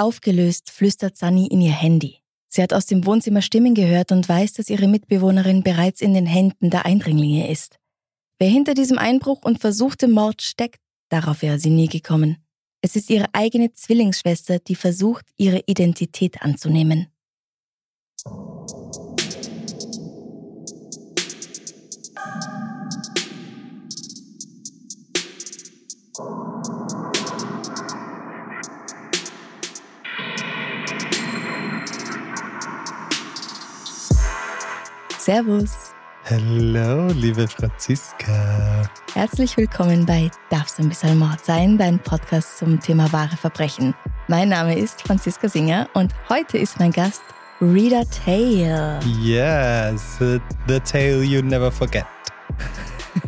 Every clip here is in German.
Aufgelöst flüstert Sunny in ihr Handy. Sie hat aus dem Wohnzimmer Stimmen gehört und weiß, dass ihre Mitbewohnerin bereits in den Händen der Eindringlinge ist. Wer hinter diesem Einbruch und versuchte Mord steckt, darauf wäre sie nie gekommen. Es ist ihre eigene Zwillingsschwester, die versucht, ihre Identität anzunehmen. Servus. Hallo, liebe Franziska. Herzlich willkommen bei Darf's ein bisschen Mord sein, dein Podcast zum Thema wahre Verbrechen. Mein Name ist Franziska Singer und heute ist mein Gast Rita Tail. Yes, the tale you never forget.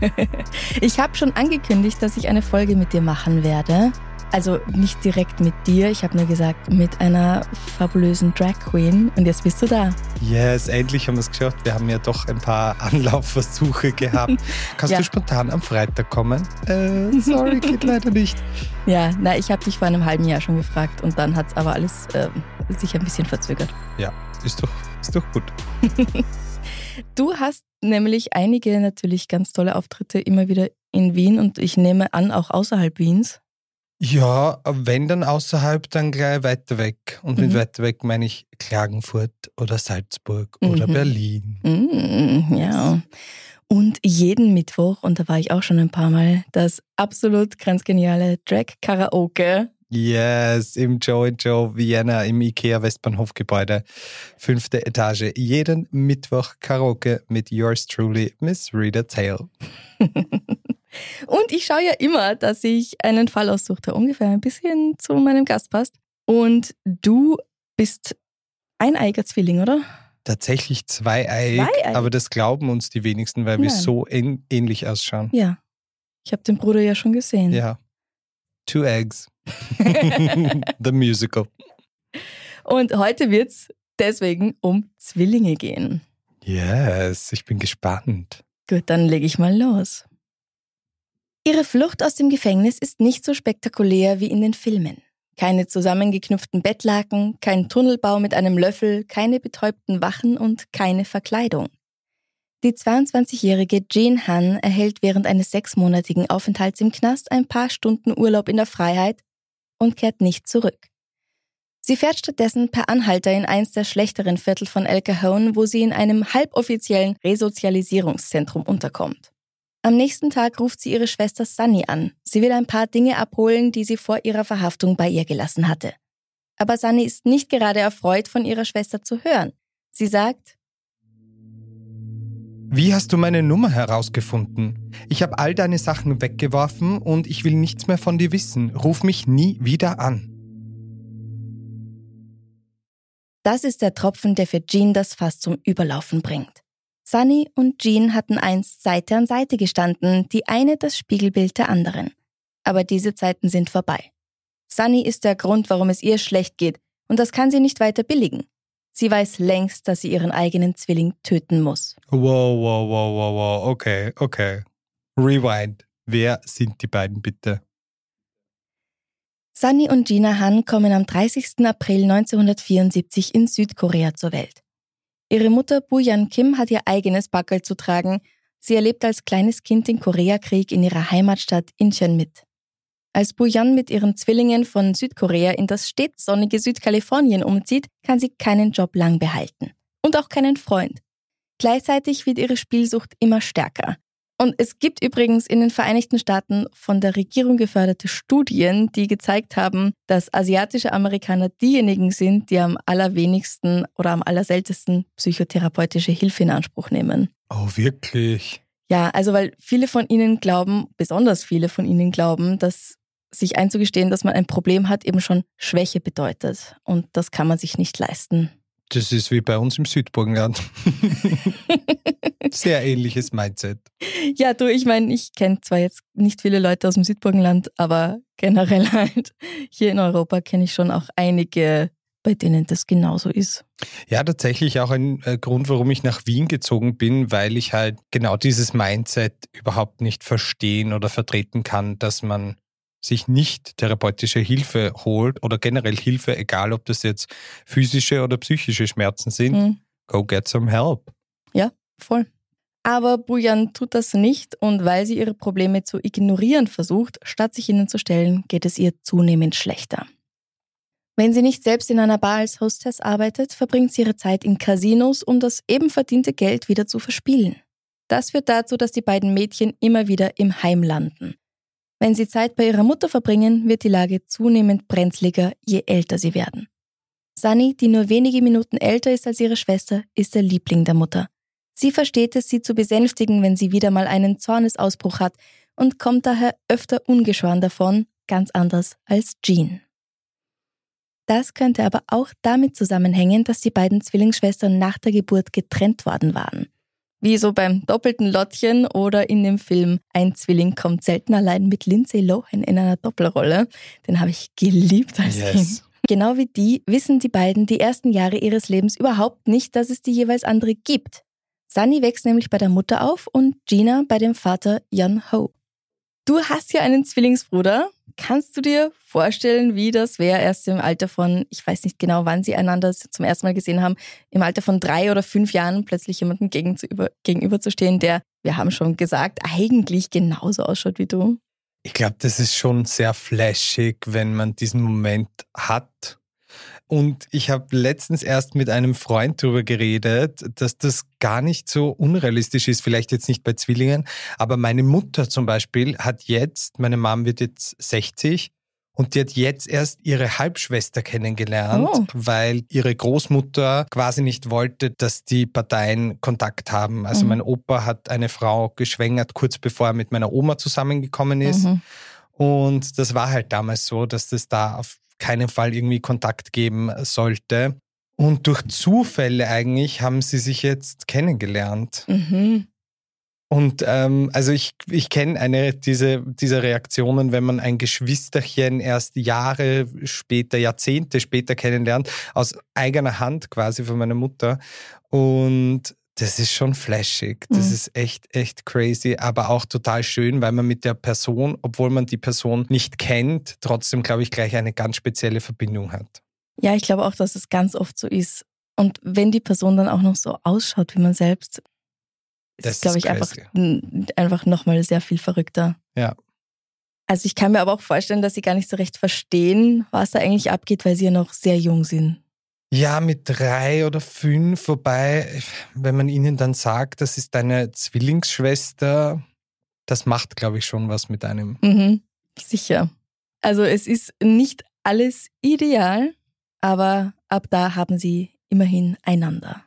ich habe schon angekündigt, dass ich eine Folge mit dir machen werde. Also nicht direkt mit dir, ich habe nur gesagt, mit einer fabulösen Drag Queen. Und jetzt bist du da. Yes, endlich haben wir es geschafft. Wir haben ja doch ein paar Anlaufversuche gehabt. Kannst ja. du spontan am Freitag kommen? Äh, sorry, geht leider nicht. Ja, na, ich habe dich vor einem halben Jahr schon gefragt und dann hat es aber alles äh, sich ein bisschen verzögert. Ja, ist doch, ist doch gut. du hast nämlich einige natürlich ganz tolle Auftritte immer wieder in Wien und ich nehme an, auch außerhalb Wiens. Ja, wenn dann außerhalb, dann gleich weiter weg. Und mit mhm. weiter weg meine ich Klagenfurt oder Salzburg mhm. oder Berlin. Mhm, ja. Und jeden Mittwoch, und da war ich auch schon ein paar Mal, das absolut grenzgeniale Drag Karaoke. Yes, im Joe Joe Vienna im IKEA Westbahnhofgebäude, fünfte Etage. Jeden Mittwoch Karaoke mit yours truly, Miss Rita Tail. Und ich schaue ja immer, dass ich einen Fall aussuche, der ungefähr ein bisschen zu meinem Gast passt. Und du bist eineiger Zwilling, oder? Tatsächlich zweieig, zwei aber das glauben uns die wenigsten, weil Nein. wir so ähnlich ausschauen. Ja. Ich habe den Bruder ja schon gesehen. Ja. Two Eggs. The Musical. Und heute wird es deswegen um Zwillinge gehen. Yes, ich bin gespannt. Gut, dann lege ich mal los. Ihre Flucht aus dem Gefängnis ist nicht so spektakulär wie in den Filmen. Keine zusammengeknüpften Bettlaken, kein Tunnelbau mit einem Löffel, keine betäubten Wachen und keine Verkleidung. Die 22-jährige Jean Han erhält während eines sechsmonatigen Aufenthalts im Knast ein paar Stunden Urlaub in der Freiheit und kehrt nicht zurück. Sie fährt stattdessen per Anhalter in eins der schlechteren Viertel von El Cajon, wo sie in einem halboffiziellen Resozialisierungszentrum unterkommt. Am nächsten Tag ruft sie ihre Schwester Sunny an. Sie will ein paar Dinge abholen, die sie vor ihrer Verhaftung bei ihr gelassen hatte. Aber Sunny ist nicht gerade erfreut, von ihrer Schwester zu hören. Sie sagt, wie hast du meine Nummer herausgefunden? Ich habe all deine Sachen weggeworfen und ich will nichts mehr von dir wissen. Ruf mich nie wieder an. Das ist der Tropfen, der für Jean das Fass zum Überlaufen bringt. Sunny und Jean hatten einst Seite an Seite gestanden, die eine das Spiegelbild der anderen. Aber diese Zeiten sind vorbei. Sunny ist der Grund, warum es ihr schlecht geht, und das kann sie nicht weiter billigen. Sie weiß längst, dass sie ihren eigenen Zwilling töten muss. Wow, wow, wow, wow, wow. Okay, okay. Rewind. Wer sind die beiden bitte? Sunny und Gina Han kommen am 30. April 1974 in Südkorea zur Welt. Ihre Mutter Buyan Kim hat ihr eigenes Backel zu tragen. Sie erlebt als kleines Kind den Koreakrieg in ihrer Heimatstadt Incheon mit. Als Buyan mit ihren Zwillingen von Südkorea in das stets sonnige Südkalifornien umzieht, kann sie keinen Job lang behalten. Und auch keinen Freund. Gleichzeitig wird ihre Spielsucht immer stärker. Und es gibt übrigens in den Vereinigten Staaten von der Regierung geförderte Studien, die gezeigt haben, dass asiatische Amerikaner diejenigen sind, die am allerwenigsten oder am allerseltesten psychotherapeutische Hilfe in Anspruch nehmen. Oh, wirklich? Ja, also weil viele von ihnen glauben, besonders viele von ihnen glauben, dass sich einzugestehen, dass man ein Problem hat, eben schon Schwäche bedeutet. Und das kann man sich nicht leisten. Das ist wie bei uns im Südburgenland. Sehr ähnliches Mindset. Ja, du, ich meine, ich kenne zwar jetzt nicht viele Leute aus dem Südburgenland, aber generell halt hier in Europa kenne ich schon auch einige, bei denen das genauso ist. Ja, tatsächlich auch ein äh, Grund, warum ich nach Wien gezogen bin, weil ich halt genau dieses Mindset überhaupt nicht verstehen oder vertreten kann, dass man sich nicht therapeutische Hilfe holt oder generell Hilfe, egal ob das jetzt physische oder psychische Schmerzen sind, mhm. go get some help. Ja, voll. Aber Bujan tut das nicht und weil sie ihre Probleme zu ignorieren versucht, statt sich ihnen zu stellen, geht es ihr zunehmend schlechter. Wenn sie nicht selbst in einer Bar als Hostess arbeitet, verbringt sie ihre Zeit in Casinos, um das eben verdiente Geld wieder zu verspielen. Das führt dazu, dass die beiden Mädchen immer wieder im Heim landen. Wenn sie Zeit bei ihrer Mutter verbringen, wird die Lage zunehmend brenzliger, je älter sie werden. Sunny, die nur wenige Minuten älter ist als ihre Schwester, ist der Liebling der Mutter. Sie versteht es, sie zu besänftigen, wenn sie wieder mal einen Zornesausbruch hat und kommt daher öfter ungeschoren davon, ganz anders als Jean. Das könnte aber auch damit zusammenhängen, dass die beiden Zwillingsschwestern nach der Geburt getrennt worden waren. Wie so beim doppelten Lottchen oder in dem Film Ein Zwilling kommt selten allein mit Lindsay Lohan in einer Doppelrolle. Den habe ich geliebt als yes. Kind. Genau wie die wissen die beiden die ersten Jahre ihres Lebens überhaupt nicht, dass es die jeweils andere gibt. Sunny wächst nämlich bei der Mutter auf und Gina bei dem Vater Jan Ho. Du hast ja einen Zwillingsbruder. Kannst du dir vorstellen, wie das wäre, erst im Alter von, ich weiß nicht genau, wann sie einander zum ersten Mal gesehen haben, im Alter von drei oder fünf Jahren plötzlich jemandem gegenüberzustehen, der, wir haben schon gesagt, eigentlich genauso ausschaut wie du? Ich glaube, das ist schon sehr flashig, wenn man diesen Moment hat und ich habe letztens erst mit einem Freund darüber geredet, dass das gar nicht so unrealistisch ist, vielleicht jetzt nicht bei Zwillingen, aber meine Mutter zum Beispiel hat jetzt, meine Mom wird jetzt 60 und die hat jetzt erst ihre Halbschwester kennengelernt, oh. weil ihre Großmutter quasi nicht wollte, dass die Parteien Kontakt haben. Also mhm. mein Opa hat eine Frau geschwängert, kurz bevor er mit meiner Oma zusammengekommen ist. Mhm. Und das war halt damals so, dass das da auf keinen Fall irgendwie Kontakt geben sollte. Und durch Zufälle eigentlich haben sie sich jetzt kennengelernt. Mhm. Und ähm, also ich, ich kenne eine diese, dieser Reaktionen, wenn man ein Geschwisterchen erst Jahre später, Jahrzehnte später kennenlernt, aus eigener Hand quasi von meiner Mutter. Und das ist schon flashig. Das mhm. ist echt, echt crazy, aber auch total schön, weil man mit der Person, obwohl man die Person nicht kennt, trotzdem, glaube ich, gleich eine ganz spezielle Verbindung hat. Ja, ich glaube auch, dass es ganz oft so ist. Und wenn die Person dann auch noch so ausschaut wie man selbst, ist das glaube ich, einfach, einfach nochmal sehr viel verrückter. Ja. Also ich kann mir aber auch vorstellen, dass sie gar nicht so recht verstehen, was da eigentlich abgeht, weil sie ja noch sehr jung sind. Ja, mit drei oder fünf, wobei, wenn man ihnen dann sagt, das ist deine Zwillingsschwester, das macht, glaube ich, schon was mit einem. Mhm, sicher. Also es ist nicht alles ideal, aber ab da haben sie immerhin einander.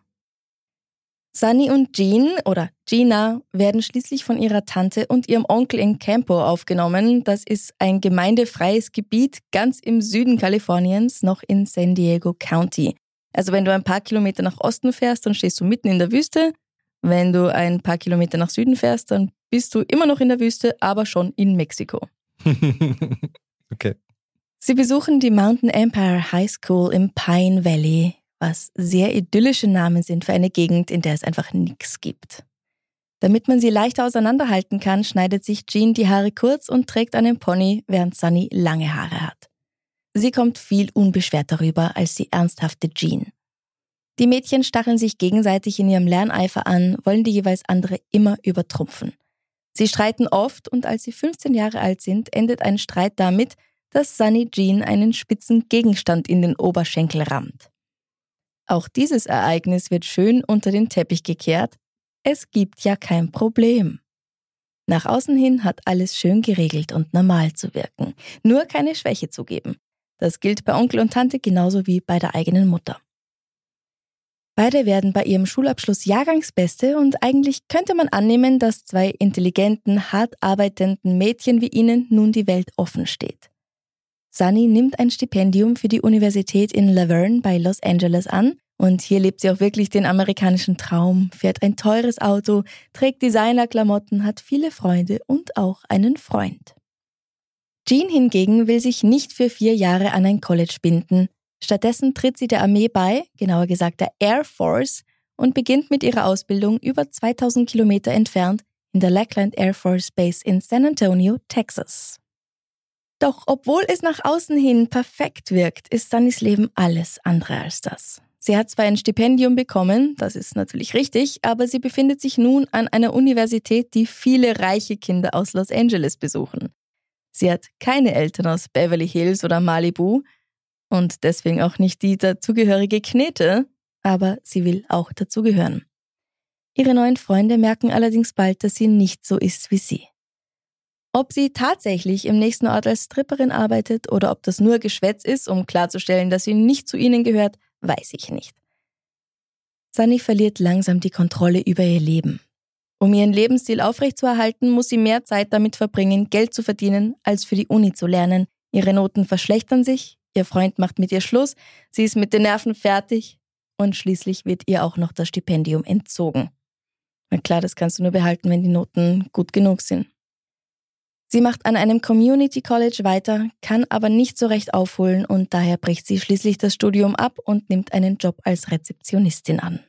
Sunny und Jean oder Gina werden schließlich von ihrer Tante und ihrem Onkel in Campo aufgenommen. Das ist ein gemeindefreies Gebiet ganz im Süden Kaliforniens, noch in San Diego County. Also wenn du ein paar Kilometer nach Osten fährst, dann stehst du mitten in der Wüste. Wenn du ein paar Kilometer nach Süden fährst, dann bist du immer noch in der Wüste, aber schon in Mexiko. okay. Sie besuchen die Mountain Empire High School im Pine Valley was sehr idyllische Namen sind für eine Gegend, in der es einfach nichts gibt. Damit man sie leichter auseinanderhalten kann, schneidet sich Jean die Haare kurz und trägt einen Pony, während Sunny lange Haare hat. Sie kommt viel unbeschwert darüber als die ernsthafte Jean. Die Mädchen stacheln sich gegenseitig in ihrem Lerneifer an, wollen die jeweils andere immer übertrumpfen. Sie streiten oft und als sie 15 Jahre alt sind, endet ein Streit damit, dass Sunny Jean einen spitzen Gegenstand in den Oberschenkel rammt. Auch dieses Ereignis wird schön unter den Teppich gekehrt. Es gibt ja kein Problem. Nach außen hin hat alles schön geregelt und normal zu wirken, nur keine Schwäche zugeben. Das gilt bei Onkel und Tante genauso wie bei der eigenen Mutter. Beide werden bei ihrem Schulabschluss Jahrgangsbeste und eigentlich könnte man annehmen, dass zwei intelligenten, hart arbeitenden Mädchen wie ihnen nun die Welt offen steht. Sunny nimmt ein Stipendium für die Universität in Laverne bei Los Angeles an und hier lebt sie auch wirklich den amerikanischen Traum, fährt ein teures Auto, trägt Designerklamotten, hat viele Freunde und auch einen Freund. Jean hingegen will sich nicht für vier Jahre an ein College binden. Stattdessen tritt sie der Armee bei, genauer gesagt der Air Force, und beginnt mit ihrer Ausbildung über 2000 Kilometer entfernt in der Lackland Air Force Base in San Antonio, Texas. Doch obwohl es nach außen hin perfekt wirkt, ist Sunnys Leben alles andere als das. Sie hat zwar ein Stipendium bekommen, das ist natürlich richtig, aber sie befindet sich nun an einer Universität, die viele reiche Kinder aus Los Angeles besuchen. Sie hat keine Eltern aus Beverly Hills oder Malibu und deswegen auch nicht die dazugehörige Knete, aber sie will auch dazugehören. Ihre neuen Freunde merken allerdings bald, dass sie nicht so ist wie sie. Ob sie tatsächlich im nächsten Ort als Stripperin arbeitet oder ob das nur Geschwätz ist, um klarzustellen, dass sie nicht zu ihnen gehört, weiß ich nicht. Sunny verliert langsam die Kontrolle über ihr Leben. Um ihren Lebensstil aufrechtzuerhalten, muss sie mehr Zeit damit verbringen, Geld zu verdienen, als für die Uni zu lernen. Ihre Noten verschlechtern sich, ihr Freund macht mit ihr Schluss, sie ist mit den Nerven fertig und schließlich wird ihr auch noch das Stipendium entzogen. Na klar, das kannst du nur behalten, wenn die Noten gut genug sind. Sie macht an einem Community College weiter, kann aber nicht so recht aufholen und daher bricht sie schließlich das Studium ab und nimmt einen Job als Rezeptionistin an.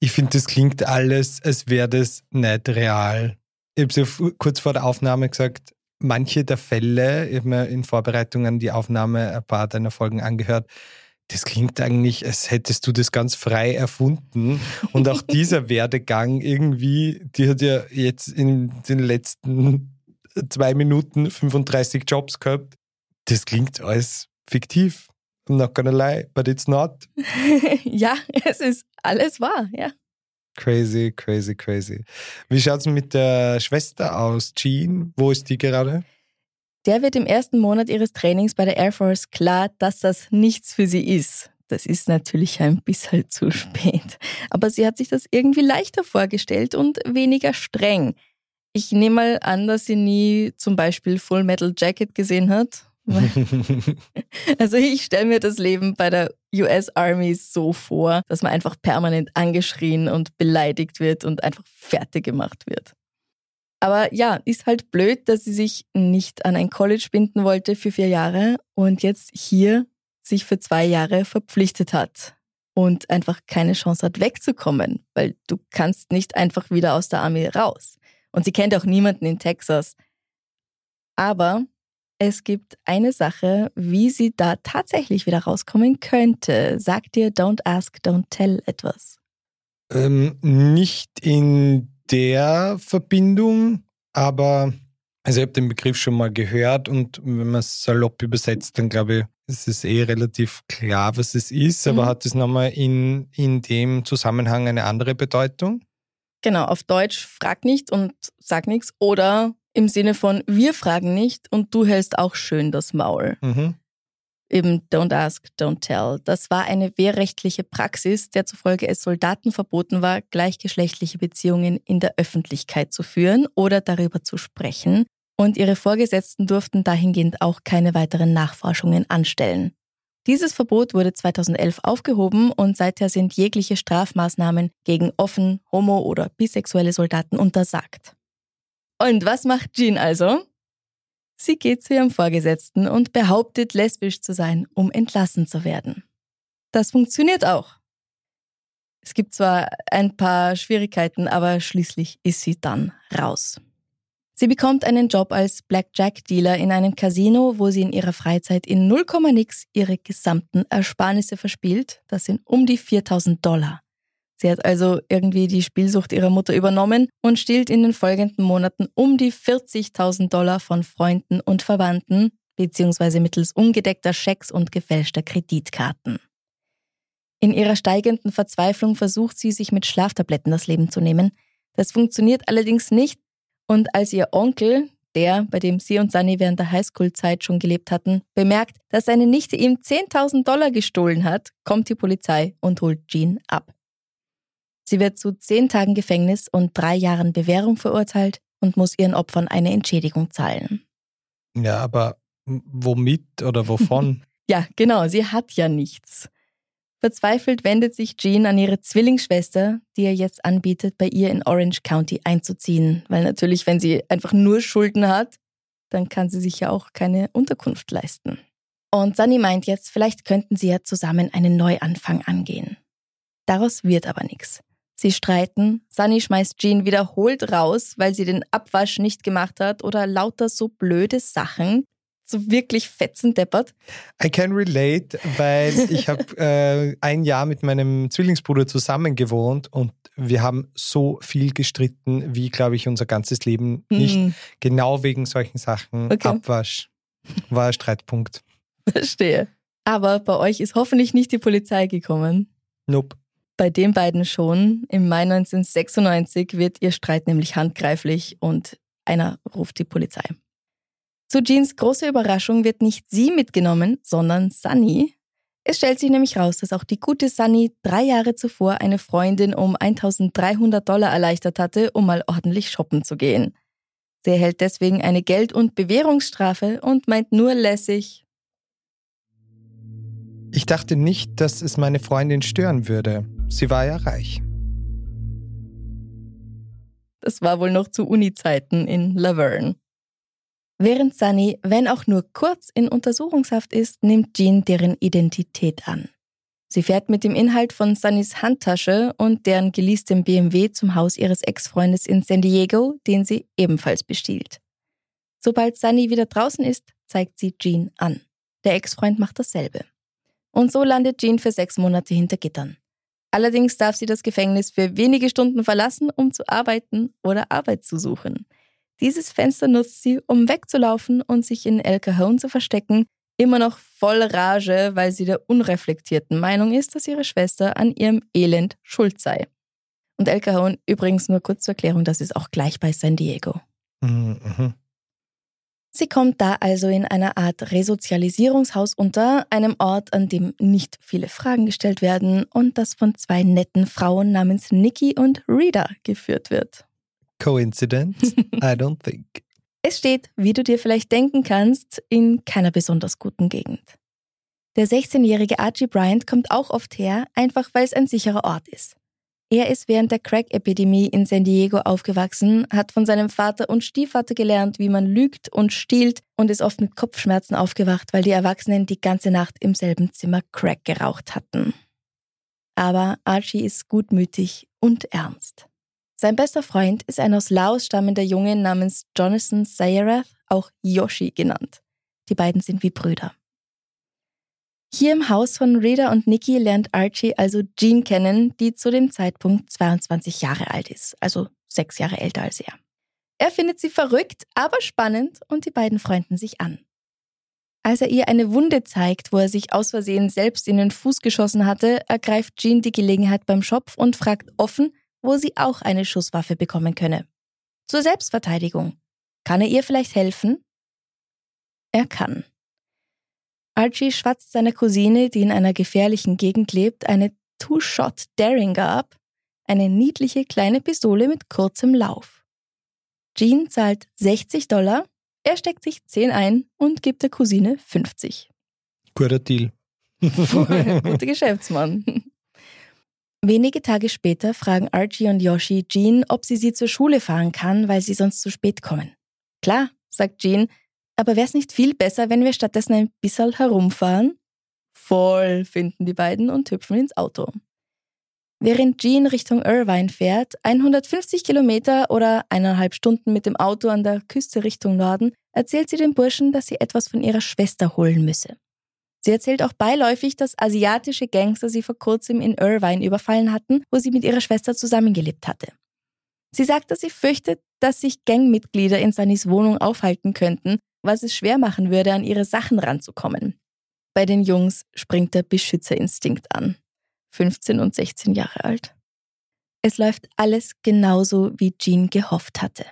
Ich finde, das klingt alles, als wäre das nicht real. Ich habe ja kurz vor der Aufnahme gesagt, manche der Fälle, ich habe mir in Vorbereitung an die Aufnahme ein paar deiner Folgen angehört, das klingt eigentlich, als hättest du das ganz frei erfunden. Und auch dieser Werdegang irgendwie, die hat ja jetzt in den letzten zwei Minuten 35 Jobs gehabt. Das klingt alles fiktiv. I'm not gonna lie, but it's not. ja, es ist alles wahr, ja. Crazy, crazy, crazy. Wie schaut es mit der Schwester aus, Jean? Wo ist die gerade? Der wird im ersten Monat ihres Trainings bei der Air Force klar, dass das nichts für sie ist. Das ist natürlich ein bisschen zu spät. Aber sie hat sich das irgendwie leichter vorgestellt und weniger streng. Ich nehme mal an, dass sie nie zum Beispiel Full Metal Jacket gesehen hat. also ich stelle mir das Leben bei der US Army so vor, dass man einfach permanent angeschrien und beleidigt wird und einfach fertig gemacht wird. Aber ja, ist halt blöd, dass sie sich nicht an ein College binden wollte für vier Jahre und jetzt hier sich für zwei Jahre verpflichtet hat und einfach keine Chance hat wegzukommen, weil du kannst nicht einfach wieder aus der Armee raus. Und sie kennt auch niemanden in Texas. Aber es gibt eine Sache, wie sie da tatsächlich wieder rauskommen könnte. Sagt dir Don't Ask, Don't Tell etwas? Ähm, nicht in der Verbindung, aber also ich habe den Begriff schon mal gehört und wenn man es salopp übersetzt, dann glaube ich, ist es eh relativ klar, was es ist, aber mhm. hat es nochmal in, in dem Zusammenhang eine andere Bedeutung? Genau, auf Deutsch frag nicht und sag nichts oder im Sinne von wir fragen nicht und du hältst auch schön das Maul. Mhm. Eben Don't Ask, Don't Tell. Das war eine wehrrechtliche Praxis, der zufolge es Soldaten verboten war, gleichgeschlechtliche Beziehungen in der Öffentlichkeit zu führen oder darüber zu sprechen. Und ihre Vorgesetzten durften dahingehend auch keine weiteren Nachforschungen anstellen. Dieses Verbot wurde 2011 aufgehoben und seither sind jegliche Strafmaßnahmen gegen offen, homo- oder bisexuelle Soldaten untersagt. Und was macht Jean also? Sie geht zu ihrem Vorgesetzten und behauptet, lesbisch zu sein, um entlassen zu werden. Das funktioniert auch. Es gibt zwar ein paar Schwierigkeiten, aber schließlich ist sie dann raus. Sie bekommt einen Job als Blackjack-Dealer in einem Casino, wo sie in ihrer Freizeit in 0, nix ihre gesamten Ersparnisse verspielt. Das sind um die 4000 Dollar. Sie hat also irgendwie die Spielsucht ihrer Mutter übernommen und stiehlt in den folgenden Monaten um die 40.000 Dollar von Freunden und Verwandten, beziehungsweise mittels ungedeckter Schecks und gefälschter Kreditkarten. In ihrer steigenden Verzweiflung versucht sie, sich mit Schlaftabletten das Leben zu nehmen. Das funktioniert allerdings nicht und als ihr Onkel, der, bei dem sie und Sunny während der Highschool-Zeit schon gelebt hatten, bemerkt, dass seine Nichte ihm 10.000 Dollar gestohlen hat, kommt die Polizei und holt Jean ab. Sie wird zu zehn Tagen Gefängnis und drei Jahren Bewährung verurteilt und muss ihren Opfern eine Entschädigung zahlen. Ja, aber Womit oder wovon? ja, genau, sie hat ja nichts. Verzweifelt wendet sich Jean an ihre Zwillingsschwester, die ihr jetzt anbietet, bei ihr in Orange County einzuziehen. Weil natürlich, wenn sie einfach nur Schulden hat, dann kann sie sich ja auch keine Unterkunft leisten. Und Sunny meint jetzt, vielleicht könnten sie ja zusammen einen Neuanfang angehen. Daraus wird aber nichts. Sie streiten, Sunny schmeißt Jean wiederholt raus, weil sie den Abwasch nicht gemacht hat oder lauter so blöde Sachen, so wirklich fetzendeppert. I can relate, weil ich habe äh, ein Jahr mit meinem Zwillingsbruder zusammen gewohnt und wir haben so viel gestritten, wie, glaube ich, unser ganzes Leben nicht. Mm. Genau wegen solchen Sachen. Okay. Abwasch war Streitpunkt. Verstehe. Aber bei euch ist hoffentlich nicht die Polizei gekommen. Nope. Bei den beiden schon. Im Mai 1996 wird ihr Streit nämlich handgreiflich und einer ruft die Polizei. Zu Jeans großer Überraschung wird nicht sie mitgenommen, sondern Sunny. Es stellt sich nämlich raus, dass auch die gute Sunny drei Jahre zuvor eine Freundin um 1300 Dollar erleichtert hatte, um mal ordentlich shoppen zu gehen. Sie erhält deswegen eine Geld- und Bewährungsstrafe und meint nur lässig, ich dachte nicht, dass es meine Freundin stören würde. Sie war ja reich. Das war wohl noch zu Uni-Zeiten in Laverne. Während Sunny, wenn auch nur kurz in Untersuchungshaft ist, nimmt Jean deren Identität an. Sie fährt mit dem Inhalt von Sunnys Handtasche und deren geleastem BMW zum Haus ihres Ex-Freundes in San Diego, den sie ebenfalls bestiehlt. Sobald Sunny wieder draußen ist, zeigt sie Jean an. Der Ex-Freund macht dasselbe. Und so landet Jean für sechs Monate hinter Gittern. Allerdings darf sie das Gefängnis für wenige Stunden verlassen, um zu arbeiten oder Arbeit zu suchen. Dieses Fenster nutzt sie, um wegzulaufen und sich in El Cajon zu verstecken, immer noch voll Rage, weil sie der unreflektierten Meinung ist, dass ihre Schwester an ihrem Elend schuld sei. Und El Cajon, übrigens nur kurz zur Erklärung, das ist auch gleich bei San Diego. Mhm. Sie kommt da also in einer Art Resozialisierungshaus unter, einem Ort, an dem nicht viele Fragen gestellt werden und das von zwei netten Frauen namens Nikki und Rita geführt wird. Coincidence? I don't think. Es steht, wie du dir vielleicht denken kannst, in keiner besonders guten Gegend. Der 16-jährige Archie Bryant kommt auch oft her, einfach weil es ein sicherer Ort ist. Er ist während der Crack-Epidemie in San Diego aufgewachsen, hat von seinem Vater und Stiefvater gelernt, wie man lügt und stiehlt und ist oft mit Kopfschmerzen aufgewacht, weil die Erwachsenen die ganze Nacht im selben Zimmer Crack geraucht hatten. Aber Archie ist gutmütig und ernst. Sein bester Freund ist ein aus Laos stammender Junge namens Jonathan Sayarath, auch Yoshi genannt. Die beiden sind wie Brüder. Hier im Haus von Rita und Nikki lernt Archie also Jean kennen, die zu dem Zeitpunkt 22 Jahre alt ist, also sechs Jahre älter als er. Er findet sie verrückt, aber spannend und die beiden freunden sich an. Als er ihr eine Wunde zeigt, wo er sich aus Versehen selbst in den Fuß geschossen hatte, ergreift Jean die Gelegenheit beim Schopf und fragt offen, wo sie auch eine Schusswaffe bekommen könne. Zur Selbstverteidigung. Kann er ihr vielleicht helfen? Er kann. Archie schwatzt seiner Cousine, die in einer gefährlichen Gegend lebt, eine Two-Shot Derringer ab, eine niedliche kleine Pistole mit kurzem Lauf. Jean zahlt 60 Dollar, er steckt sich 10 ein und gibt der Cousine 50. Guter Deal. Guter Geschäftsmann. Wenige Tage später fragen Archie und Yoshi Jean, ob sie sie zur Schule fahren kann, weil sie sonst zu spät kommen. Klar, sagt Jean, aber wäre es nicht viel besser, wenn wir stattdessen ein bisschen herumfahren? Voll, finden die beiden und hüpfen ins Auto. Während Jean Richtung Irvine fährt, 150 Kilometer oder eineinhalb Stunden mit dem Auto an der Küste Richtung Norden, erzählt sie dem Burschen, dass sie etwas von ihrer Schwester holen müsse. Sie erzählt auch beiläufig, dass asiatische Gangster sie vor kurzem in Irvine überfallen hatten, wo sie mit ihrer Schwester zusammengelebt hatte. Sie sagt, dass sie fürchtet, dass sich Gangmitglieder in Sunnys Wohnung aufhalten könnten was es schwer machen würde, an ihre Sachen ranzukommen. Bei den Jungs springt der Beschützerinstinkt an. 15 und 16 Jahre alt. Es läuft alles genauso, wie Jean gehofft hatte.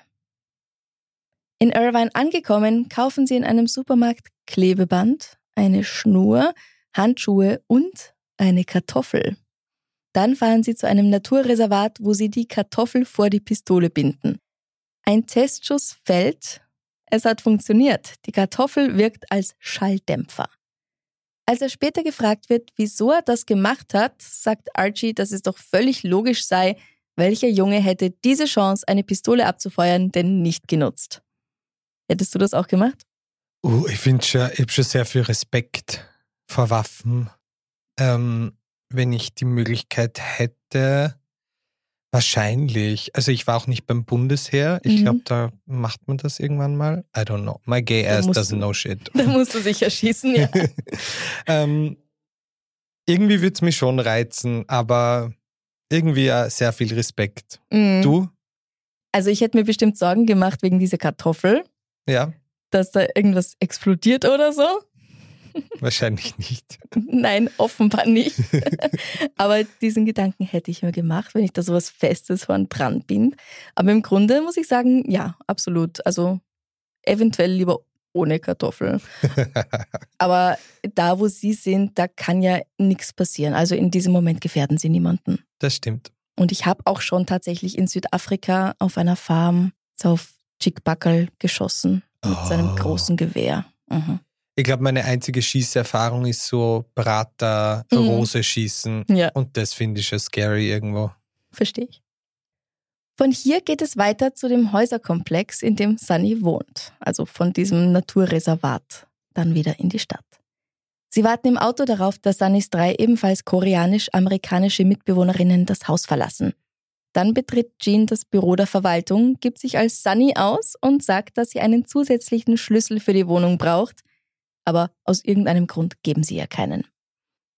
In Irvine angekommen, kaufen sie in einem Supermarkt Klebeband, eine Schnur, Handschuhe und eine Kartoffel. Dann fahren sie zu einem Naturreservat, wo sie die Kartoffel vor die Pistole binden. Ein Testschuss fällt Es hat funktioniert. Die Kartoffel wirkt als Schalldämpfer. Als er später gefragt wird, wieso er das gemacht hat, sagt Archie, dass es doch völlig logisch sei, welcher Junge hätte diese Chance, eine Pistole abzufeuern, denn nicht genutzt. Hättest du das auch gemacht? Uh, ich finde schon, ich habe schon sehr viel Respekt vor Waffen. Ähm, wenn ich die Möglichkeit hätte, wahrscheinlich. Also ich war auch nicht beim Bundesheer. Ich Mhm. glaube, da macht man das irgendwann mal. I don't know. My gay Da ass doesn't du- know shit. Da musst du sicher schießen, ja. ähm, irgendwie würde es mich schon reizen, aber irgendwie ja sehr viel Respekt. Mhm. Du? Also ich hätte mir bestimmt Sorgen gemacht wegen dieser Kartoffel, Ja, dass da irgendwas explodiert oder so. wahrscheinlich nicht. Nein, offenbar nicht. Aber diesen Gedanken hätte ich mir gemacht, wenn ich da so was Festes vor einen Brand bin. Aber im Grunde muss ich sagen, ja, absolut. Also eventuell lieber ohne Kartoffel. Aber da, wo sie sind, da kann ja nichts passieren. Also in diesem Moment gefährden sie niemanden. Das stimmt. Und ich habe auch schon tatsächlich in Südafrika auf einer Farm auf Chickbackel geschossen mit so einem Oh. großen Gewehr. Mhm. Ich glaube, meine einzige Schießerfahrung ist so Prater, Mhm. Rose schießen. Ja. Und das finde ich schon scary irgendwo. Verstehe ich. Von hier geht es weiter zu dem Häuserkomplex, in dem Sunny wohnt, also von diesem Naturreservat, dann wieder in die Stadt. Sie warten im Auto darauf, dass Sunnys drei ebenfalls koreanisch-amerikanische Mitbewohnerinnen das Haus verlassen. Dann betritt Jean das Büro der Verwaltung, gibt sich als Sunny aus und sagt, dass sie einen zusätzlichen Schlüssel für die Wohnung braucht, aber aus irgendeinem Grund geben sie ihr keinen.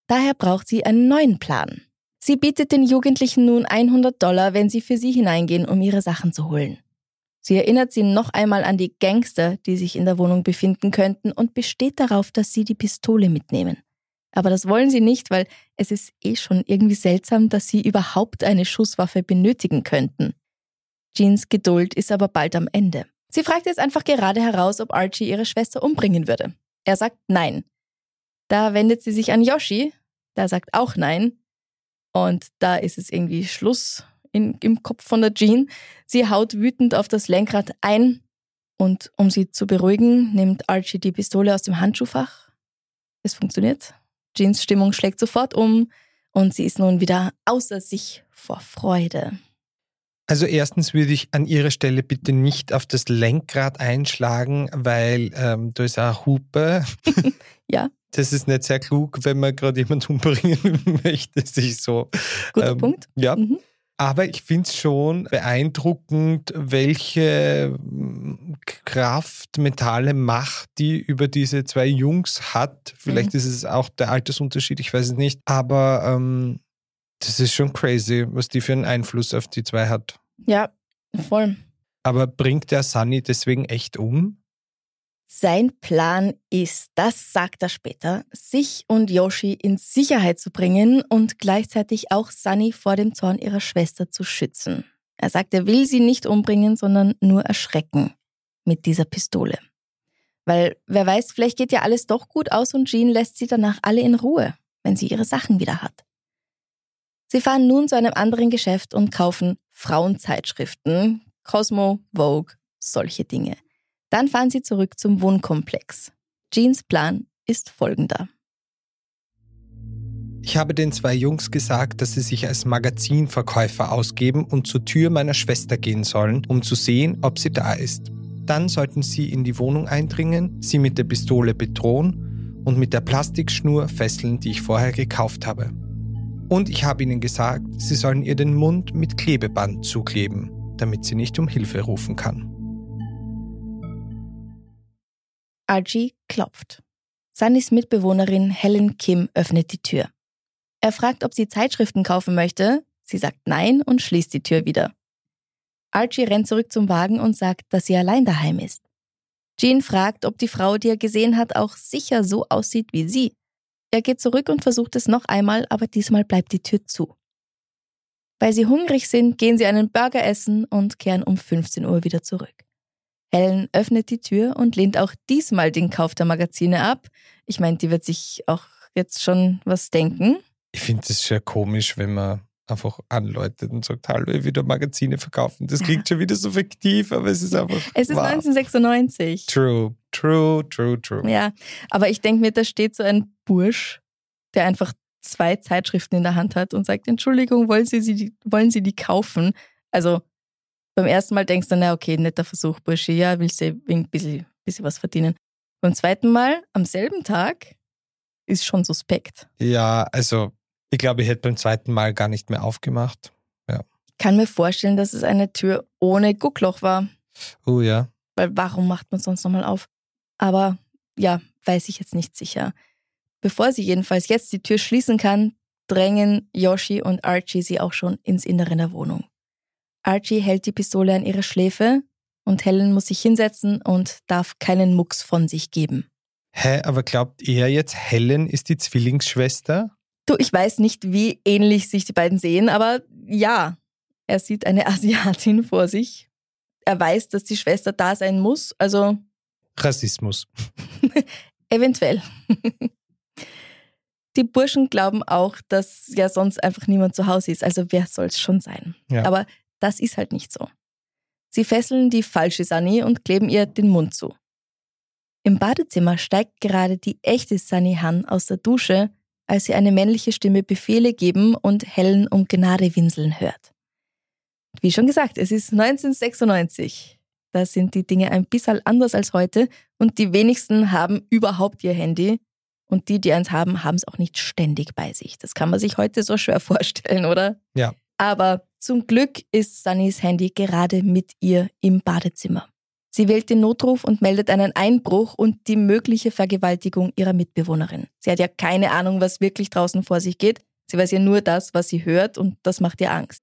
Daher braucht sie einen neuen Plan. Sie bietet den Jugendlichen nun 100 Dollar, wenn sie für sie hineingehen, um ihre Sachen zu holen. Sie erinnert sie noch einmal an die Gangster, die sich in der Wohnung befinden könnten und besteht darauf, dass sie die Pistole mitnehmen. Aber das wollen sie nicht, weil es ist eh schon irgendwie seltsam, dass sie überhaupt eine Schusswaffe benötigen könnten. Jeans Geduld ist aber bald am Ende. Sie fragt jetzt einfach gerade heraus, ob Archie ihre Schwester umbringen würde. Er sagt nein. Da wendet sie sich an Yoshi, der sagt auch nein. Und da ist es irgendwie Schluss in, im Kopf von der Jean. Sie haut wütend auf das Lenkrad ein und um sie zu beruhigen, nimmt Archie die Pistole aus dem Handschuhfach. Es funktioniert. Jeans Stimmung schlägt sofort um und sie ist nun wieder außer sich vor Freude. Also erstens würde ich an Ihrer Stelle bitte nicht auf das Lenkrad einschlagen, weil ähm, da ist eine Hupe. Ja. Das ist nicht sehr klug, wenn man gerade jemanden umbringen möchte, sich so. Guter ähm, Punkt. Ja. Mhm. Aber ich finde es schon beeindruckend, welche mm, Kraft, mentale Macht die über diese zwei Jungs hat. Vielleicht Mhm. ist es auch der Altersunterschied, ich weiß es nicht. Aber ähm, das ist schon crazy, was die für einen Einfluss auf die zwei hat. Ja, voll. Aber bringt der Sunny deswegen echt um? Sein Plan ist, das sagt er später, sich und Yoshi in Sicherheit zu bringen und gleichzeitig auch Sunny vor dem Zorn ihrer Schwester zu schützen. Er sagt, er will sie nicht umbringen, sondern nur erschrecken mit dieser Pistole. Weil wer weiß, vielleicht geht ja alles doch gut aus und Jean lässt sie danach alle in Ruhe, wenn sie ihre Sachen wieder hat. Sie fahren nun zu einem anderen Geschäft und kaufen Frauenzeitschriften, Cosmo, Vogue, solche Dinge. Dann fahren sie zurück zum Wohnkomplex. Jeans Plan ist folgender. Ich habe den zwei Jungs gesagt, dass sie sich als Magazinverkäufer ausgeben und zur Tür meiner Schwester gehen sollen, um zu sehen, ob sie da ist. Dann sollten sie in die Wohnung eindringen, sie mit der Pistole bedrohen und mit der Plastikschnur fesseln, die ich vorher gekauft habe. Und ich habe ihnen gesagt, sie sollen ihr den Mund mit Klebeband zukleben, damit sie nicht um Hilfe rufen kann. Archie klopft. Sunnys Mitbewohnerin Helen Kim öffnet die Tür. Er fragt, ob sie Zeitschriften kaufen möchte. Sie sagt nein und schließt die Tür wieder. Archie rennt zurück zum Wagen und sagt, dass sie allein daheim ist. Jean fragt, ob die Frau, die er gesehen hat, auch sicher so aussieht wie sie. Er geht zurück und versucht es noch einmal, aber diesmal bleibt die Tür zu. Weil sie hungrig sind, gehen sie einen Burger essen und kehren um 15 Uhr wieder zurück. Helen öffnet die Tür und lehnt auch diesmal den Kauf der Magazine ab. Ich meine, die wird sich auch jetzt schon was denken. Ich finde es schon komisch, wenn man einfach anläutet und sagt, hallo, ihr wieder Magazine verkaufen. Das klingt schon wieder so fiktiv, aber es ist einfach. Es ist wow. 1996. True, true, true, true. Ja, aber ich denke mir, da steht so ein Bursch, der einfach zwei Zeitschriften in der Hand hat und sagt, Entschuldigung, wollen Sie, sie, wollen sie die kaufen? Also beim ersten Mal denkst du, na okay, netter Versuch, Bursche, ja, willst du ein bisschen, bisschen was verdienen. Beim zweiten Mal, am selben Tag, ist schon suspekt. Ja, also ich glaube, ich hätte beim zweiten Mal gar nicht mehr aufgemacht. Ja. Ich kann mir vorstellen, dass es eine Tür ohne Guckloch war. Oh ja. Weil warum macht man sonst nochmal auf? Aber ja, weiß ich jetzt nicht sicher. Bevor sie jedenfalls jetzt die Tür schließen kann, drängen Yoshi und Archie sie auch schon ins Innere der Wohnung. Archie hält die Pistole an ihre Schläfe und Helen muss sich hinsetzen und darf keinen Mucks von sich geben. Hä, aber glaubt er jetzt, Helen ist die Zwillingsschwester? Du, ich weiß nicht, wie ähnlich sich die beiden sehen, aber ja, er sieht eine Asiatin vor sich. Er weiß, dass die Schwester da sein muss, also. Rassismus. Eventuell. die Burschen glauben auch, dass ja sonst einfach niemand zu Hause ist, also wer soll es schon sein? Ja. Aber das ist halt nicht so. Sie fesseln die falsche Sunny und kleben ihr den Mund zu. Im Badezimmer steigt gerade die echte Sunny Han aus der Dusche, als sie eine männliche Stimme Befehle geben und Helen um Gnade winseln hört. Wie schon gesagt, es ist 1996. Da sind die Dinge ein bisschen anders als heute und die wenigsten haben überhaupt ihr Handy. Und die, die eins haben, haben es auch nicht ständig bei sich. Das kann man sich heute so schwer vorstellen, oder? Ja. Aber zum Glück ist Sunnys Handy gerade mit ihr im Badezimmer. Sie wählt den Notruf und meldet einen Einbruch und die mögliche Vergewaltigung ihrer Mitbewohnerin. Sie hat ja keine Ahnung, was wirklich draußen vor sich geht. Sie weiß ja nur das, was sie hört und das macht ihr Angst.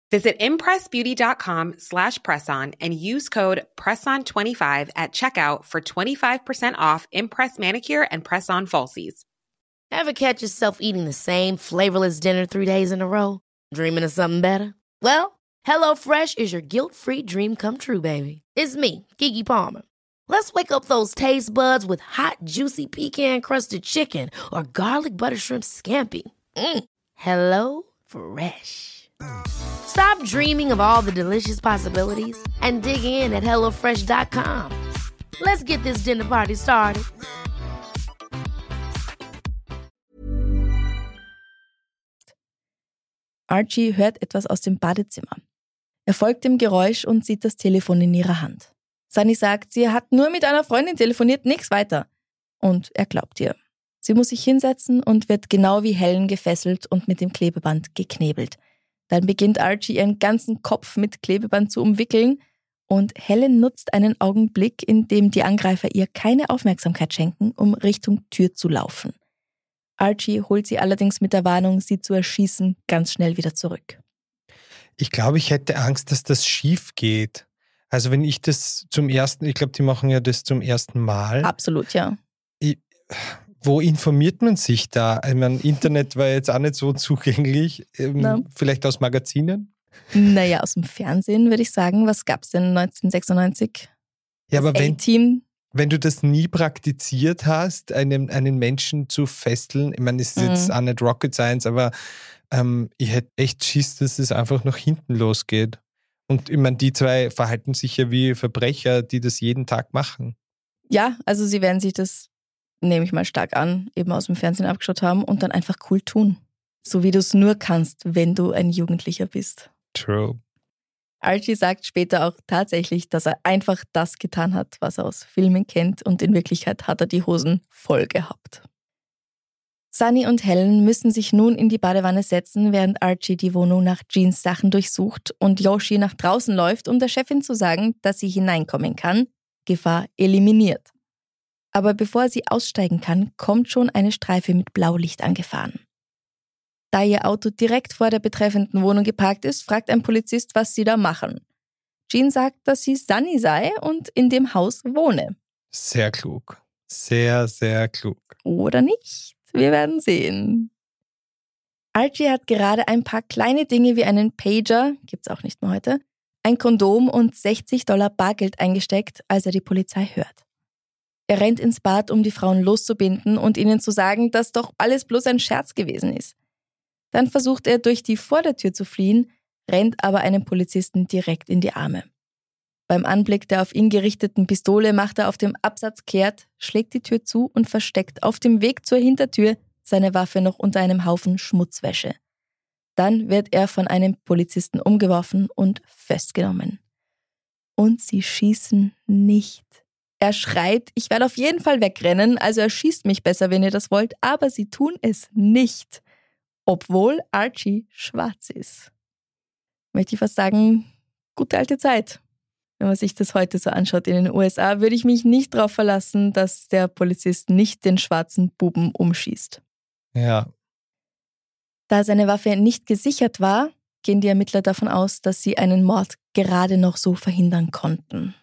Visit impressbeauty.com slash presson and use code PRESSON25 at checkout for 25% off Impress Manicure and Press-On Falsies. Ever catch yourself eating the same flavorless dinner three days in a row? Dreaming of something better? Well, HelloFresh is your guilt-free dream come true, baby. It's me, Kiki Palmer. Let's wake up those taste buds with hot, juicy pecan-crusted chicken or garlic butter shrimp scampi. Mm. Hello Fresh. Stop dreaming of all the delicious possibilities and dig in at HelloFresh.com. Let's get this dinner party started. Archie hört etwas aus dem Badezimmer. Er folgt dem Geräusch und sieht das Telefon in ihrer Hand. Sunny sagt, sie hat nur mit einer Freundin telefoniert, nichts weiter. Und er glaubt ihr. Sie muss sich hinsetzen und wird genau wie Helen gefesselt und mit dem Klebeband geknebelt. Dann beginnt Archie ihren ganzen Kopf mit Klebeband zu umwickeln und Helen nutzt einen Augenblick, in dem die Angreifer ihr keine Aufmerksamkeit schenken, um Richtung Tür zu laufen. Archie holt sie allerdings mit der Warnung, sie zu erschießen, ganz schnell wieder zurück. Ich glaube, ich hätte Angst, dass das schief geht. Also wenn ich das zum ersten, ich glaube, die machen ja das zum ersten Mal. Absolut, ja. Ich, wo informiert man sich da? Ich meine, Internet war jetzt auch nicht so zugänglich. Ähm, vielleicht aus Magazinen? Naja, aus dem Fernsehen würde ich sagen. Was gab es denn 1996? Ja, aber wenn, wenn du das nie praktiziert hast, einen, einen Menschen zu fesseln, ich meine, es ist jetzt Mhm. auch nicht Rocket Science, aber ähm, ich hätte echt Schiss, dass es einfach nach hinten losgeht. Und ich meine, die zwei verhalten sich ja wie Verbrecher, die das jeden Tag machen. Ja, also sie werden sich das, nehme ich mal stark an, eben aus dem Fernsehen abgeschaut haben und dann einfach cool tun. So wie du es nur kannst, wenn du ein Jugendlicher bist. True. Archie sagt später auch tatsächlich, dass er einfach das getan hat, was er aus Filmen kennt und in Wirklichkeit hat er die Hosen voll gehabt. Sunny und Helen müssen sich nun in die Badewanne setzen, während Archie die Wohnung nach Jeans Sachen durchsucht und Yoshi nach draußen läuft, um der Chefin zu sagen, dass sie hineinkommen kann. Gefahr eliminiert. Aber bevor sie aussteigen kann, kommt schon eine Streife mit Blaulicht angefahren. Da ihr Auto direkt vor der betreffenden Wohnung geparkt ist, fragt ein Polizist, was sie da machen. Jean sagt, dass sie Sunny sei und in dem Haus wohne. Sehr klug. Sehr, sehr klug. Oder nicht? Wir werden sehen. Archie hat gerade ein paar kleine Dinge wie einen Pager, gibt's auch nicht mehr heute, ein Kondom und 60 Dollar Bargeld eingesteckt, als er die Polizei hört. Er rennt ins Bad, um die Frauen loszubinden und ihnen zu sagen, dass doch alles bloß ein Scherz gewesen ist. Dann versucht er durch die Vordertür zu fliehen, rennt aber einem Polizisten direkt in die Arme. Beim Anblick der auf ihn gerichteten Pistole macht er auf dem Absatz kehrt, schlägt die Tür zu und versteckt auf dem Weg zur Hintertür seine Waffe noch unter einem Haufen Schmutzwäsche. Dann wird er von einem Polizisten umgeworfen und festgenommen. Und sie schießen nicht. Er schreit, ich werde auf jeden Fall wegrennen, also erschießt mich besser, wenn ihr das wollt, aber sie tun es nicht, obwohl Archie schwarz ist. Möchte ich fast sagen, gute alte Zeit. Wenn man sich das heute so anschaut in den USA, würde ich mich nicht darauf verlassen, dass der Polizist nicht den schwarzen Buben umschießt. Ja. Da seine Waffe nicht gesichert war, gehen die Ermittler davon aus, dass sie einen Mord gerade noch so verhindern konnten.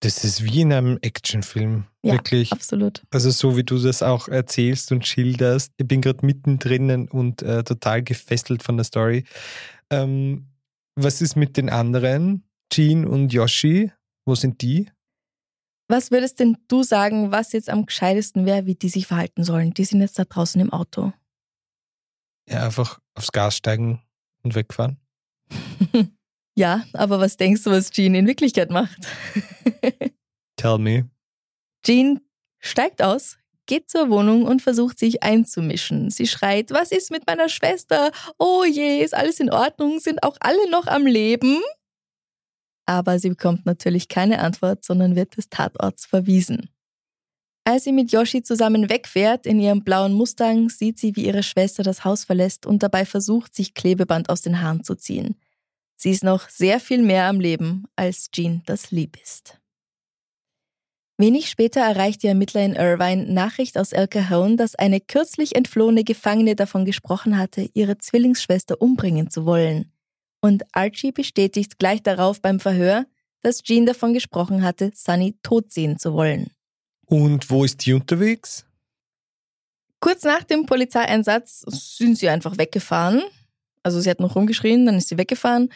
Das ist wie in einem Actionfilm. Ja, Wirklich. Absolut. Also so wie du das auch erzählst und schilderst. Ich bin gerade mittendrin und äh, total gefesselt von der Story. Ähm, was ist mit den anderen? Jean und Yoshi? Wo sind die? Was würdest denn du sagen, was jetzt am gescheitesten wäre, wie die sich verhalten sollen? Die sind jetzt da draußen im Auto. Ja, einfach aufs Gas steigen und wegfahren. ja, aber was denkst du, was Jean in Wirklichkeit macht? Tell me. Jean steigt aus, geht zur Wohnung und versucht sich einzumischen. Sie schreit, was ist mit meiner Schwester? Oh je, ist alles in Ordnung? Sind auch alle noch am Leben? Aber sie bekommt natürlich keine Antwort, sondern wird des Tatorts verwiesen. Als sie mit Yoshi zusammen wegfährt in ihrem blauen Mustang, sieht sie, wie ihre Schwester das Haus verlässt und dabei versucht, sich Klebeband aus den Haaren zu ziehen. Sie ist noch sehr viel mehr am Leben, als Jean das lieb ist. Wenig später erreicht die Ermittler in Irvine Nachricht aus El Cajon, dass eine kürzlich entflohene Gefangene davon gesprochen hatte, ihre Zwillingsschwester umbringen zu wollen. Und Archie bestätigt gleich darauf beim Verhör, dass Jean davon gesprochen hatte, Sunny tot sehen zu wollen. Und wo ist die unterwegs? Kurz nach dem Polizeieinsatz sind sie einfach weggefahren. Also sie hat noch rumgeschrien, dann ist sie weggefahren.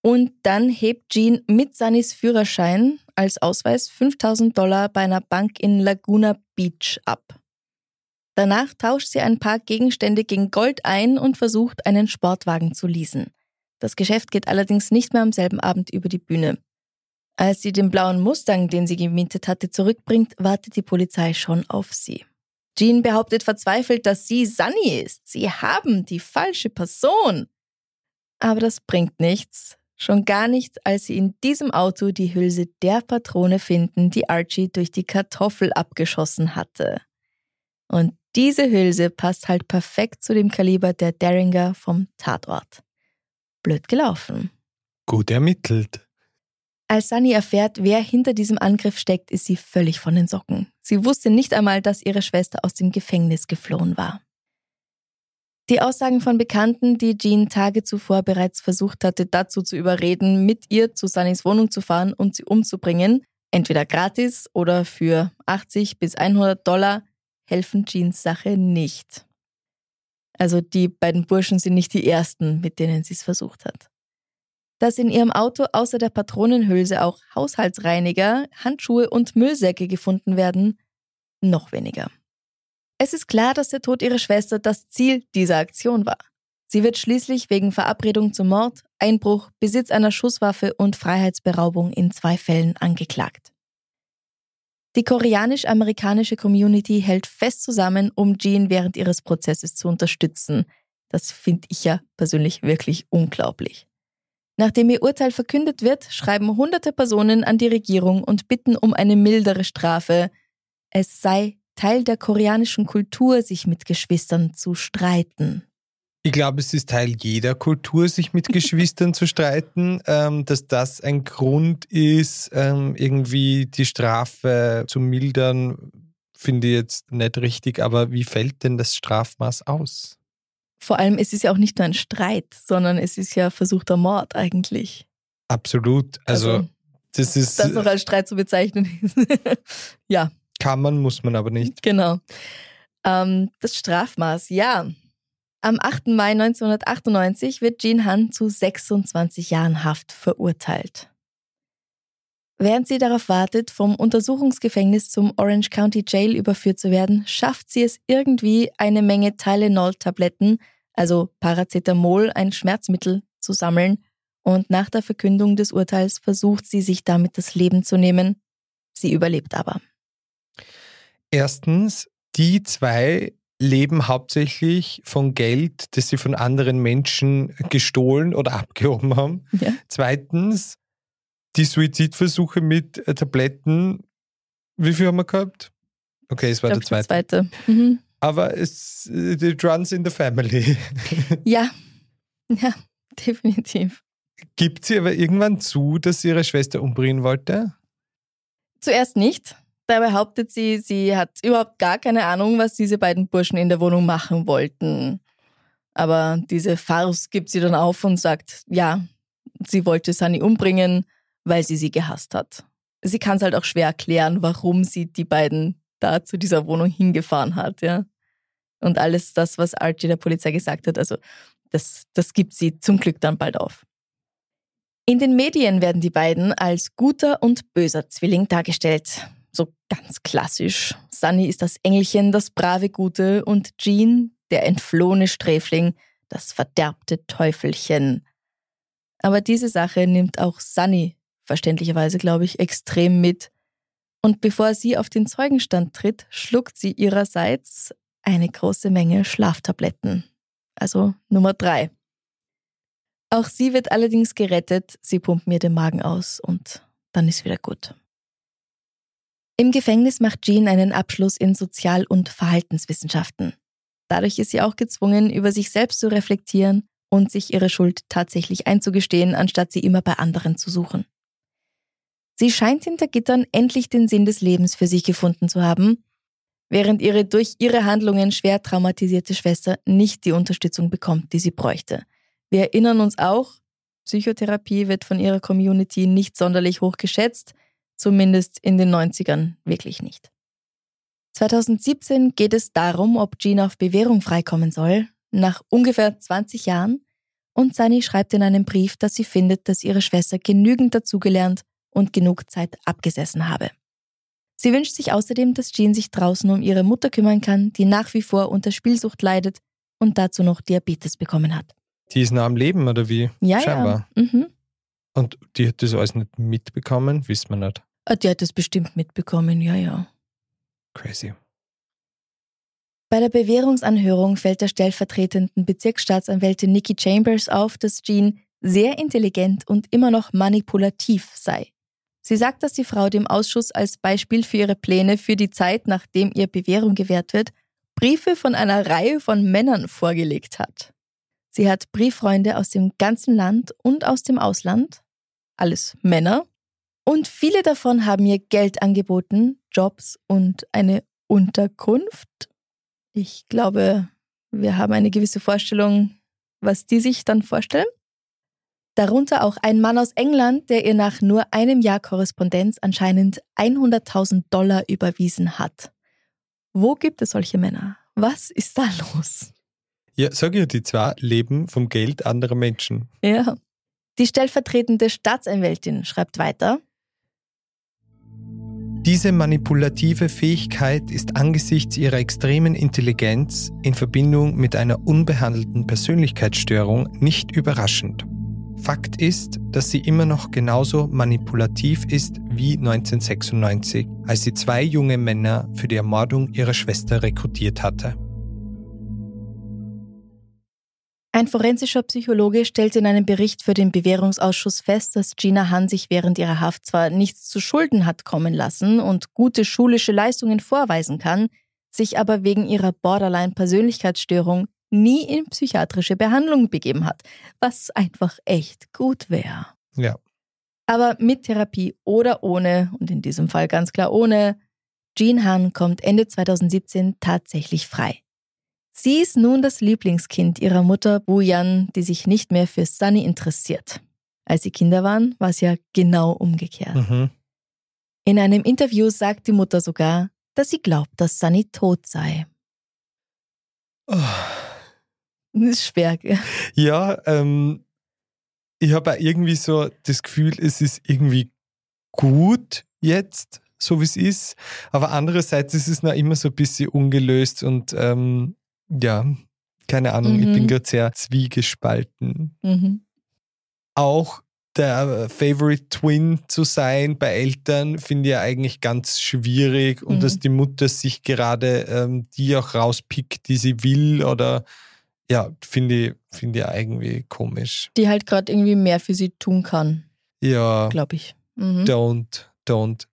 Und dann hebt Jean mit Sunnys Führerschein als Ausweis 5000 Dollar bei einer Bank in Laguna Beach ab. Danach tauscht sie ein paar Gegenstände gegen Gold ein und versucht, einen Sportwagen zu leasen. Das Geschäft geht allerdings nicht mehr am selben Abend über die Bühne. Als sie den blauen Mustang, den sie gemietet hatte, zurückbringt, wartet die Polizei schon auf sie. Jean behauptet verzweifelt, dass sie Sunny ist. Sie haben die falsche Person. Aber das bringt nichts. Schon gar nicht, als sie in diesem Auto die Hülse der Patrone finden, die Archie durch die Kartoffel abgeschossen hatte. Und diese Hülse passt halt perfekt zu dem Kaliber der Derringer vom Tatort. Blöd gelaufen. Gut ermittelt. Als Sunny erfährt, wer hinter diesem Angriff steckt, ist sie völlig von den Socken. Sie wusste nicht einmal, dass ihre Schwester aus dem Gefängnis geflohen war. Die Aussagen von Bekannten, die Jean Tage zuvor bereits versucht hatte, dazu zu überreden, mit ihr zu Sunnys Wohnung zu fahren und sie umzubringen, entweder gratis oder für 80 bis 100 Dollar, helfen Jeans Sache nicht. Also die beiden Burschen sind nicht die ersten, mit denen sie es versucht hat dass in ihrem Auto außer der Patronenhülse auch Haushaltsreiniger, Handschuhe und Müllsäcke gefunden werden, noch weniger. Es ist klar, dass der Tod ihrer Schwester das Ziel dieser Aktion war. Sie wird schließlich wegen Verabredung zum Mord, Einbruch, Besitz einer Schusswaffe und Freiheitsberaubung in zwei Fällen angeklagt. Die koreanisch-amerikanische Community hält fest zusammen, um Jean während ihres Prozesses zu unterstützen. Das finde ich ja persönlich wirklich unglaublich. Nachdem ihr Urteil verkündet wird, schreiben hunderte Personen an die Regierung und bitten um eine mildere Strafe. Es sei Teil der koreanischen Kultur, sich mit Geschwistern zu streiten. Ich glaube, es ist Teil jeder Kultur, sich mit Geschwistern zu streiten. Ähm, dass das ein Grund ist, ähm, irgendwie die Strafe zu mildern, finde ich jetzt nicht richtig. Aber wie fällt denn das Strafmaß aus? Vor allem, es ist ja auch nicht nur ein Streit, sondern es ist ja versuchter Mord eigentlich. Absolut. Also, Also, das ist, Das noch als Streit zu bezeichnen. ja, kann man, muss man aber nicht. genau. Ähm, das Strafmaß, ja. Am 8. Mai 1998 wird Jean Han zu 26 Jahren Haft verurteilt. Während sie darauf wartet, vom Untersuchungsgefängnis zum Orange County Jail überführt zu werden, schafft sie es irgendwie, eine Menge Tylenol-Tabletten, also Paracetamol, ein Schmerzmittel, zu sammeln. Und nach der Verkündung des Urteils versucht sie, sich damit das Leben zu nehmen. Sie überlebt aber. Erstens, die zwei leben hauptsächlich von Geld, das sie von anderen Menschen gestohlen oder abgehoben haben. Ja. Zweitens, die Suizidversuche mit äh, Tabletten. Wie viel haben wir gehabt? Okay, es war der zweite. der zweite. Mhm. Aber es äh, it runs in the family. Ja, ja, definitiv. Gibt sie aber irgendwann zu, dass sie ihre Schwester umbringen wollte? Zuerst nicht. Da behauptet sie, sie hat überhaupt gar keine Ahnung, was diese beiden Burschen in der Wohnung machen wollten. Aber diese Farce gibt sie dann auf und sagt, ja, sie wollte Sunny umbringen, weil sie sie gehasst hat. Sie kann es halt auch schwer erklären, warum sie die beiden da zu dieser Wohnung hingefahren hat, ja. Und alles das, was Archie der Polizei gesagt hat, also das, das gibt sie zum Glück dann bald auf. In den Medien werden die beiden als guter und böser Zwilling dargestellt. So ganz klassisch. Sunny ist das Engelchen, das brave Gute und Jean, der entflohene Sträfling, das verderbte Teufelchen. Aber diese Sache nimmt auch Sunny, verständlicherweise glaube ich, extrem mit. Und bevor sie auf den Zeugenstand tritt, schluckt sie ihrerseits eine große Menge Schlaftabletten. Also Nummer drei. Auch sie wird allerdings gerettet, sie pumpt mir den Magen aus und dann ist wieder gut. Im Gefängnis macht Jean einen Abschluss in Sozial- und Verhaltenswissenschaften. Dadurch ist sie auch gezwungen, über sich selbst zu reflektieren und sich ihre Schuld tatsächlich einzugestehen, anstatt sie immer bei anderen zu suchen. Sie scheint hinter Gittern endlich den Sinn des Lebens für sich gefunden zu haben, während ihre durch ihre Handlungen schwer traumatisierte Schwester nicht die Unterstützung bekommt, die sie bräuchte. Wir erinnern uns auch, Psychotherapie wird von ihrer Community nicht sonderlich hoch geschätzt, zumindest in den 90ern wirklich nicht. 2017 geht es darum, ob Jean auf Bewährung freikommen soll, nach ungefähr 20 Jahren, und Sunny schreibt in einem Brief, dass sie findet, dass ihre Schwester genügend dazugelernt und genug Zeit abgesessen habe. Sie wünscht sich außerdem, dass Jean sich draußen um ihre Mutter kümmern kann, die nach wie vor unter Spielsucht leidet und dazu noch Diabetes bekommen hat. Die ist noch am Leben, oder wie? Ja, Scheinbar. ja. Mhm. Und die hat das alles nicht mitbekommen, wissen wir nicht. Ah, Die hat es bestimmt mitbekommen, ja, ja. Crazy. Bei der Bewährungsanhörung fällt der stellvertretenden Bezirksstaatsanwältin Nikki Chambers auf, dass Jean sehr intelligent und immer noch manipulativ sei. Sie sagt, dass die Frau dem Ausschuss als Beispiel für ihre Pläne für die Zeit, nachdem ihr Bewährung gewährt wird, Briefe von einer Reihe von Männern vorgelegt hat. Sie hat Brieffreunde aus dem ganzen Land und aus dem Ausland, alles Männer, und viele davon haben ihr Geld angeboten, Jobs und eine Unterkunft. Ich glaube, wir haben eine gewisse Vorstellung, was die sich dann vorstellen. Darunter auch ein Mann aus England, der ihr nach nur einem Jahr Korrespondenz anscheinend 100.000 Dollar überwiesen hat. Wo gibt es solche Männer? Was ist da los? Ja, sag ja, die zwei leben vom Geld anderer Menschen. Ja. Die stellvertretende Staatsanwältin schreibt weiter. Diese manipulative Fähigkeit ist angesichts ihrer extremen Intelligenz in Verbindung mit einer unbehandelten Persönlichkeitsstörung nicht überraschend. Fakt ist, dass sie immer noch genauso manipulativ ist wie 1996, als sie zwei junge Männer für die Ermordung ihrer Schwester rekrutiert hatte. Ein forensischer Psychologe stellt in einem Bericht für den Bewährungsausschuss fest, dass Gina Han sich während ihrer Haft zwar nichts zu Schulden hat kommen lassen und gute schulische Leistungen vorweisen kann, sich aber wegen ihrer Borderline-Persönlichkeitsstörung nie in psychiatrische Behandlung begeben hat, was einfach echt gut wäre. Ja, Aber mit Therapie oder ohne, und in diesem Fall ganz klar ohne, Jean Han kommt Ende 2017 tatsächlich frei. Sie ist nun das Lieblingskind ihrer Mutter Buyan, die sich nicht mehr für Sunny interessiert. Als sie Kinder waren, war es ja genau umgekehrt. Mhm. In einem Interview sagt die Mutter sogar, dass sie glaubt, dass Sunny tot sei. Oh. Das ist schwer, gell? Ja, ähm, ich habe irgendwie so das Gefühl, es ist irgendwie gut jetzt, so wie es ist. Aber andererseits ist es noch immer so ein bisschen ungelöst und ähm, ja, keine Ahnung, ich Mhm. bin gerade sehr zwiegespalten. Mhm. Auch der Favorite Twin zu sein bei Eltern finde ich ja eigentlich ganz schwierig und Mhm. dass die Mutter sich gerade ähm, die auch rauspickt, die sie will oder ja, finde ich, finde ich irgendwie komisch. Die halt gerade irgendwie mehr für sie tun kann, Ja, glaube ich. Mhm. don't, don't.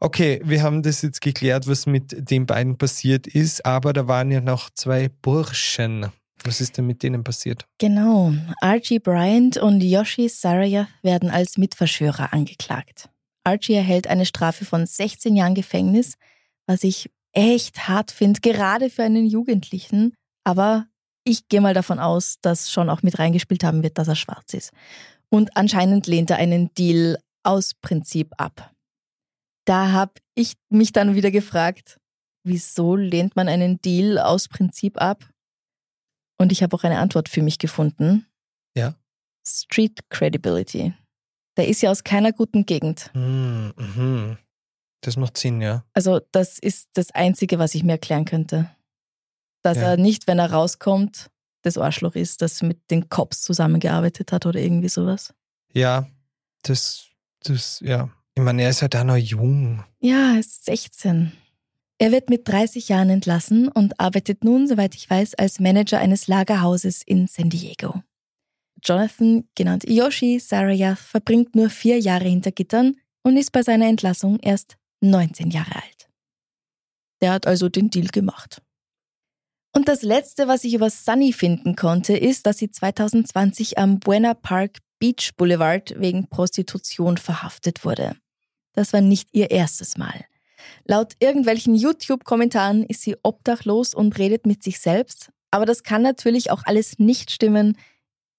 Okay, wir haben das jetzt geklärt, was mit den beiden passiert ist, aber da waren ja noch zwei Burschen. Was ist denn mit denen passiert? Genau. Archie Bryant und Yoshi Sarayath werden als Mitverschwörer angeklagt. Archie erhält eine Strafe von 16 Jahren Gefängnis, was ich echt hart finde, gerade für einen Jugendlichen. Aber ich gehe mal davon aus, dass schon auch mit reingespielt haben wird, dass er schwarz ist. Und anscheinend lehnt er einen Deal aus Prinzip ab. Da habe ich mich dann wieder gefragt, wieso lehnt man einen Deal aus Prinzip ab? Und ich habe auch eine Antwort für mich gefunden. Ja. Street Credibility. Der ist ja aus keiner guten Gegend. Hm, mhm. Das macht Sinn, ja. Also das ist das Einzige, was ich mir erklären könnte. Dass Ja. er nicht, wenn er rauskommt, das Arschloch ist, das mit den Cops zusammengearbeitet hat oder irgendwie sowas. Ja, das, das, ja. Ich meine, er ist ja da noch jung. Ja, er ist 16. Er wird mit 30 Jahren entlassen und arbeitet nun, soweit ich weiß, als Manager eines Lagerhauses in San Diego. Jonathan, genannt Yoshi Sarayath, verbringt nur vier Jahre hinter Gittern und ist bei seiner Entlassung erst 19 Jahre alt. Der hat also den Deal gemacht. Und das Letzte, was ich über Sunny finden konnte, ist, dass sie 2020 am Buena Park Beach Boulevard wegen Prostitution verhaftet wurde. Das war nicht ihr erstes Mal. Laut irgendwelchen YouTube-Kommentaren ist sie obdachlos und redet mit sich selbst, aber das kann natürlich auch alles nicht stimmen.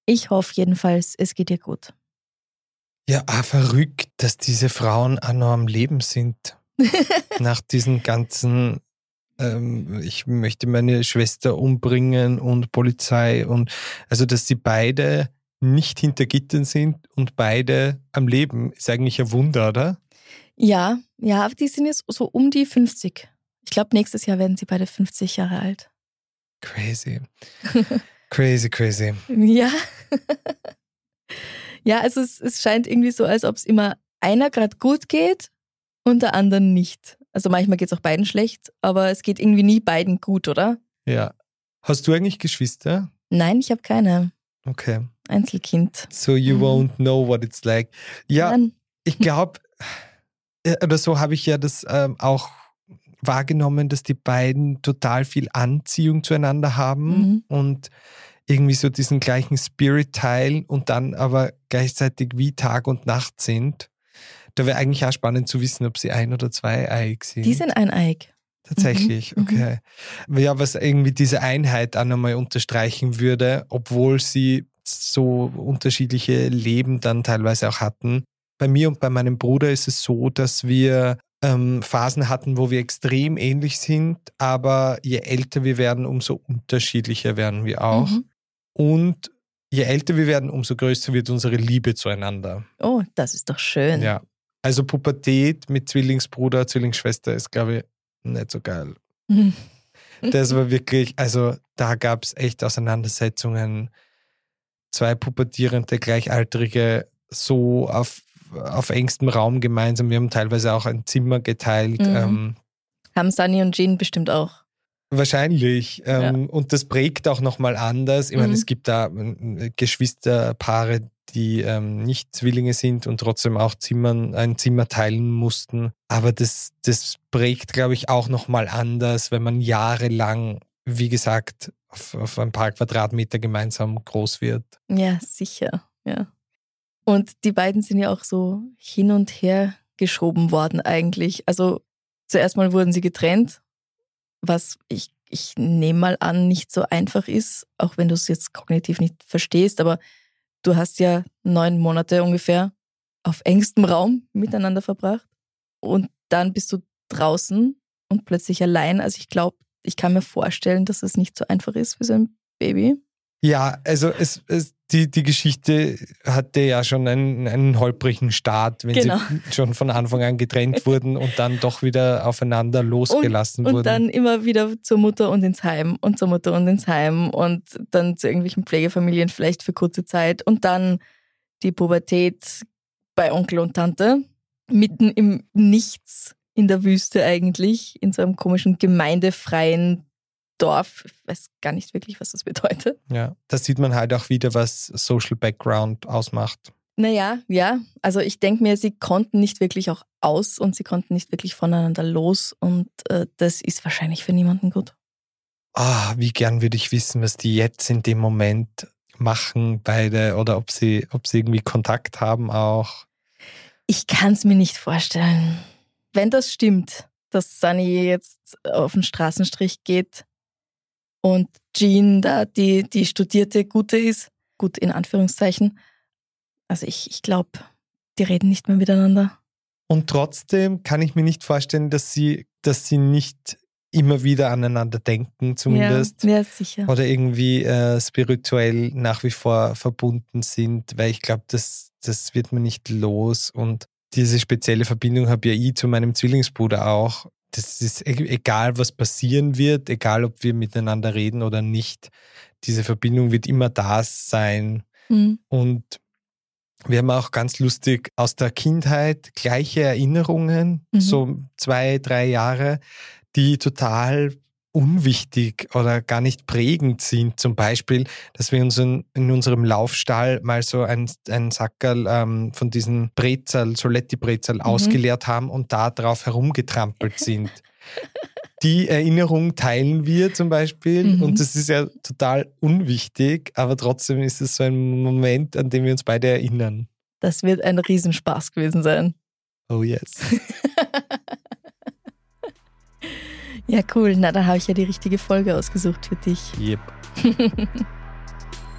Ich hoffe jedenfalls, es geht ihr gut. Ja, ah, verrückt, dass diese Frauen auch noch am Leben sind. Nach diesen ganzen, ähm, ich möchte meine Schwester umbringen und Polizei und also, dass sie beide nicht hinter Gittern sind und beide am Leben, ist eigentlich ein Wunder, oder? Ja, ja, aber die sind jetzt so um die 50. Ich glaube, nächstes Jahr werden sie beide 50 Jahre alt. Crazy. Crazy, crazy. Ja. ja, also es, es scheint irgendwie so, als ob es immer einer gerade gut geht und der anderen nicht. Also manchmal geht es auch beiden schlecht, aber es geht irgendwie nie beiden gut, oder? Ja. Hast du eigentlich Geschwister? Nein, ich habe keine. Okay. Einzelkind. So you Mhm. won't know what it's like. Ja, Nein. ich glaube, oder so habe ich ja das ähm, auch wahrgenommen, dass die beiden total viel Anziehung zueinander haben Mhm. und irgendwie so diesen gleichen Spirit teilen und dann aber gleichzeitig wie Tag und Nacht sind. Da wäre eigentlich auch spannend zu wissen, ob sie ein- oder zweieiig sind. Die sind eineig. Tatsächlich, Mhm, okay. Ja, was irgendwie diese Einheit auch nochmal unterstreichen würde, obwohl sie so unterschiedliche Leben dann teilweise auch hatten. Bei mir und bei meinem Bruder ist es so, dass wir ähm, Phasen hatten, wo wir extrem ähnlich sind, aber je älter wir werden, umso unterschiedlicher werden wir auch. Mhm. Und je älter wir werden, umso größer wird unsere Liebe zueinander. Oh, das ist doch schön. Ja. Also Pubertät mit Zwillingsbruder, Zwillingsschwester ist, glaube ich, nicht so geil. Mhm. Das war wirklich, also da gab es echt Auseinandersetzungen. Zwei pubertierende Gleichaltrige so auf, auf engstem Raum gemeinsam. Wir haben teilweise auch ein Zimmer geteilt. Mhm. Ähm, Haben Sunny und Jean bestimmt auch. wahrscheinlich. Ähm, Und das prägt auch nochmal anders. Ich meine, Mhm. es gibt da ähm, Geschwisterpaare, die ähm, nicht Zwillinge sind und trotzdem auch Zimmern, ein Zimmer teilen mussten. Aber das, das prägt, glaube ich, auch nochmal anders, wenn man jahrelang, wie gesagt, auf, auf ein paar Quadratmeter gemeinsam groß wird. Ja, sicher. Ja. Und die beiden sind ja auch so hin und her geschoben worden eigentlich. Also zuerst mal wurden sie getrennt, was ich, ich nehme mal an, nicht so einfach ist, auch wenn du es jetzt kognitiv nicht verstehst, aber du hast ja neun Monate ungefähr auf engstem Raum miteinander verbracht und dann bist du draußen und plötzlich allein. Also ich glaube, ich kann mir vorstellen, dass es nicht so einfach ist für so ein Baby. Ja, also es, es, die, die Geschichte hatte ja schon einen, einen holprigen Start, wenn Genau. sie schon von Anfang an getrennt wurden und dann doch wieder aufeinander losgelassen und wurden. dann immer wieder zur Mutter und ins Heim und zur Mutter und ins Heim und dann zu irgendwelchen Pflegefamilien vielleicht für kurze Zeit und dann die Pubertät bei Onkel und Tante mitten im Nichts in der Wüste eigentlich in so einem komischen gemeindefreien Dorf. Ich weiß gar nicht wirklich, was das bedeutet. ja, da sieht man halt auch wieder, was Social Background ausmacht. Naja, ja. Also ich denke mir, sie konnten nicht wirklich auch aus und sie konnten nicht wirklich voneinander los und äh, das ist wahrscheinlich für niemanden gut. Ah, wie gern würde ich wissen, was die jetzt in dem Moment machen, beide, oder ob sie, ob sie irgendwie Kontakt haben auch. Ich kann es mir nicht vorstellen. Wenn das stimmt, dass Sunny jetzt auf den Straßenstrich geht und Jean da die, die studierte Gute ist, gut in Anführungszeichen, also ich, ich glaube, die reden nicht mehr miteinander. Und trotzdem kann ich mir nicht vorstellen, dass sie, dass sie nicht immer wieder aneinander denken, zumindest. Ja, ja sicher. Oder irgendwie äh, spirituell nach wie vor verbunden sind, weil ich glaube, das, das wird man nicht los. Und diese spezielle Verbindung habe ja ich zu meinem Zwillingsbruder auch. Das ist e- egal, was passieren wird, egal ob wir miteinander reden oder nicht. Diese Verbindung wird immer da sein. Hm. Und wir haben auch ganz lustig aus der Kindheit gleiche Erinnerungen, Mhm. so zwei, drei Jahre, die total unwichtig oder gar nicht prägend sind. Zum Beispiel, dass wir uns in, in unserem Laufstall mal so ein, ein Sackerl ähm, von diesen Brezel, Soletti-Brezel ausgeleert haben und da drauf herumgetrampelt sind. Die Erinnerung teilen wir zum Beispiel Mhm. und das ist ja total unwichtig, aber trotzdem ist es so ein Moment, an den wir uns beide erinnern. Das wird ein Riesenspaß gewesen sein. Oh yes. Ja, cool. Na, dann habe ich ja die richtige Folge ausgesucht für dich. Yep.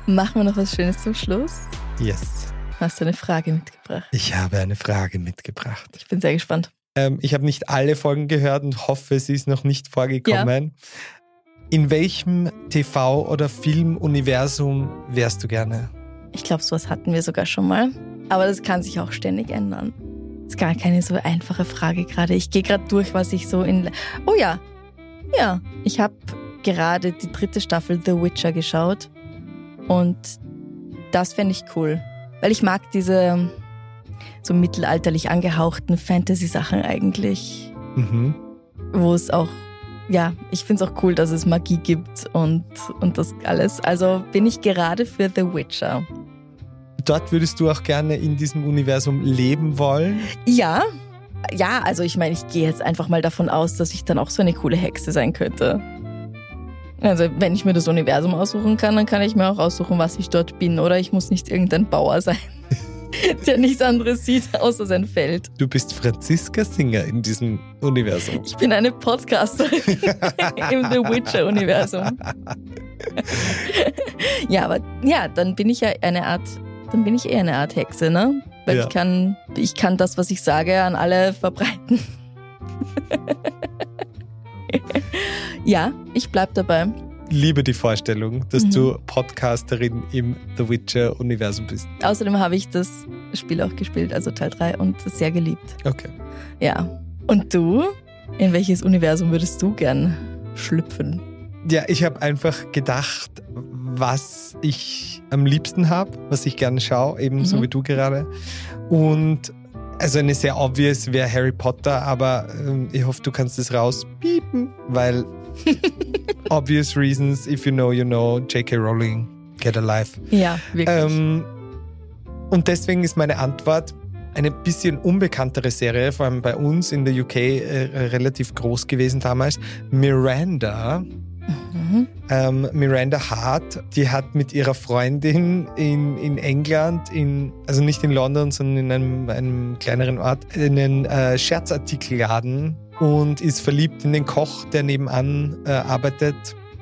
Machen wir noch was Schönes zum Schluss? Yes. Hast du eine Frage mitgebracht? Ich habe eine Frage mitgebracht. Ich bin sehr gespannt. Ähm, ich habe nicht alle Folgen gehört und hoffe, sie ist noch nicht vorgekommen. In welchem TV- oder Filmuniversum wärst du gerne? Ich glaube, sowas hatten wir sogar schon mal. Aber das kann sich auch ständig ändern. Ist gar keine so einfache Frage gerade. Ich gehe gerade durch, was ich so in. Oh ja, ja. Ich habe gerade die dritte Staffel The Witcher geschaut. Und das fände ich cool. Weil ich mag diese so mittelalterlich angehauchten Fantasy-Sachen eigentlich. Mhm. Wo es auch. Ja, ich finde es auch cool, dass es Magie gibt und, und das alles. Also bin ich gerade für The Witcher. Dort würdest du auch gerne in diesem Universum leben wollen? Ja, ja, also ich meine, ich gehe jetzt einfach mal davon aus, dass ich dann auch so eine coole Hexe sein könnte. Also wenn ich mir das Universum aussuchen kann, dann kann ich mir auch aussuchen, was ich dort bin. Oder ich muss nicht irgendein Bauer sein, der nichts anderes sieht außer sein Feld. Du bist Franziska Singer in diesem Universum. Ich bin eine Podcasterin im The Witcher-Universum. ja, aber ja, dann bin ich ja eine Art, dann bin ich eher eine Art Hexe, ne? Weil Ja. ich kann, ich kann das, was ich sage, an alle verbreiten. ja, ich bleib dabei. Liebe die Vorstellung, dass Mhm. du Podcasterin im The Witcher-Universum bist. Außerdem habe ich das Spiel auch gespielt, also Teil 3, und sehr geliebt. Okay. Ja. Und du? In welches Universum würdest du gern schlüpfen? Ja, ich habe einfach gedacht, was ich am liebsten habe, was ich gerne schaue, ebenso Mhm. wie du gerade. Und also eine sehr obvious wäre Harry Potter, aber ähm, ich hoffe, du kannst es rauspiepen, weil obvious reasons, if you know, you know, J.K. Rowling, get alive. Ja, wirklich. Ähm, und deswegen ist meine Antwort eine bisschen unbekanntere Serie, vor allem bei uns in der UK äh, relativ groß gewesen damals. Miranda. Mhm. Ähm, Miranda Hart, die hat mit ihrer Freundin in, in England, in, also nicht in London, sondern in einem, einem kleineren Ort, einen äh, Scherzartikelladen und ist verliebt in den Koch, der nebenan äh, arbeitet.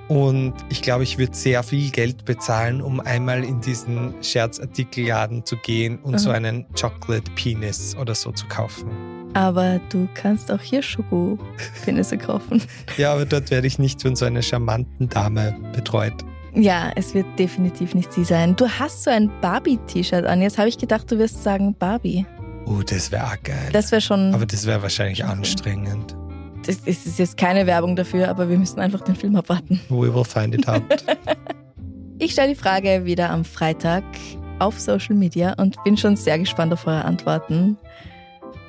Und ich glaube, ich würde sehr viel Geld bezahlen, um einmal in diesen Scherzartikelladen zu gehen und mhm. so einen Chocolate Penis oder so zu kaufen. Aber du kannst auch hier Schokopenisse kaufen. ja, aber dort werde ich nicht von so einer charmanten Dame betreut. Ja, es wird definitiv nicht sie sein. Du hast so ein Barbie-T-Shirt an. Jetzt habe ich gedacht, du wirst sagen Barbie. Oh, das wäre geil. Das wäre schon. Aber das wäre wahrscheinlich anstrengend. Das ist jetzt keine Werbung dafür, aber wir müssen einfach den Film abwarten. We will find it out. ich stelle die Frage wieder am Freitag auf Social Media und bin schon sehr gespannt auf eure Antworten.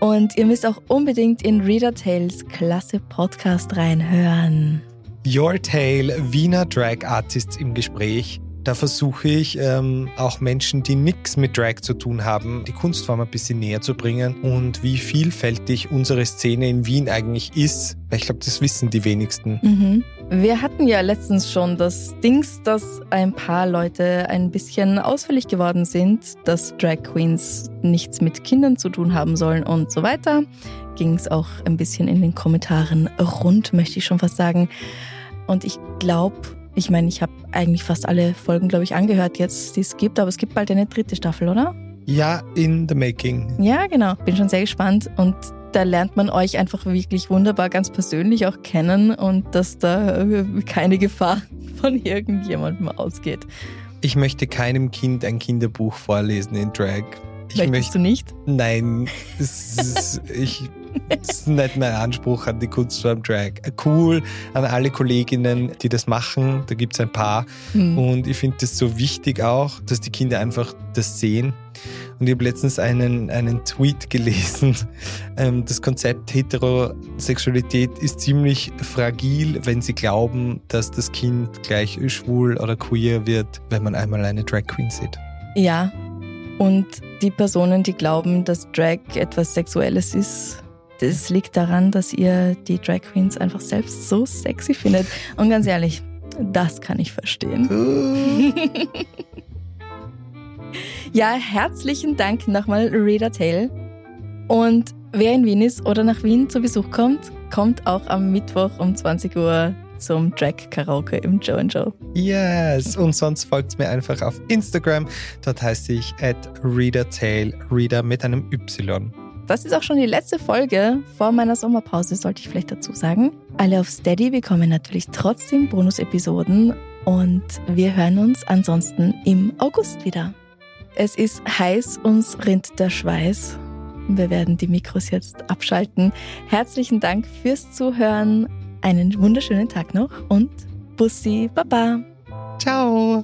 Und ihr müsst auch unbedingt in Reader Tales klasse Podcast reinhören. Your Tale, Wiener Drag Artists im Gespräch. Da versuche ich ähm, auch Menschen, die nichts mit Drag zu tun haben, die Kunstform ein bisschen näher zu bringen und wie vielfältig unsere Szene in Wien eigentlich ist. Ich glaube, das wissen die wenigsten. Mhm. Wir hatten ja letztens schon das Dings, dass ein paar Leute ein bisschen ausfällig geworden sind, dass Drag Queens nichts mit Kindern zu tun haben sollen und so weiter. Ging es auch ein bisschen in den Kommentaren rund, möchte ich schon fast sagen. Und ich glaube, ich meine, ich habe eigentlich fast alle Folgen, glaube ich, angehört jetzt, die es gibt, aber es gibt bald eine dritte Staffel, oder? Ja, in the making. Ja, genau. Bin schon sehr gespannt und da lernt man euch einfach wirklich wunderbar ganz persönlich auch kennen und dass da keine Gefahr von irgendjemandem ausgeht. Ich möchte keinem Kind ein Kinderbuch vorlesen in Drag. Ich Möchtest möchte, du nicht? Nein, ist, ich das ist nicht mein Anspruch an die Kunstform Drag. Cool an alle Kolleginnen, die das machen. Da gibt es ein paar. Mhm. Und ich finde das so wichtig auch, dass die Kinder einfach das sehen. Und ich habe letztens einen, einen Tweet gelesen. Ähm, das Konzept Heterosexualität ist ziemlich fragil, wenn sie glauben, dass das Kind gleich schwul oder queer wird, wenn man einmal eine Drag Queen sieht. Ja. Und die Personen, die glauben, dass Drag etwas Sexuelles ist, das liegt daran, dass ihr die Drag Queens einfach selbst so sexy findet. Und ganz ehrlich, das kann ich verstehen. ja, herzlichen Dank nochmal, Rita Tail. Und wer in Wien ist oder nach Wien zu Besuch kommt, kommt auch am Mittwoch um 20 Uhr zum Drag Karaoke im Joe Joe. Yes, und sonst folgt mir einfach auf Instagram. Dort heiße ich at Reader Tail, Reader mit einem Y. Das ist auch schon die letzte Folge vor meiner Sommerpause, sollte ich vielleicht dazu sagen. Alle auf Steady bekommen natürlich trotzdem Bonus-Episoden und wir hören uns ansonsten im August wieder. Es ist heiß, uns rinnt der Schweiß. Wir werden die Mikros jetzt abschalten. Herzlichen Dank fürs Zuhören. Einen wunderschönen Tag noch und Bussi, Baba. Ciao.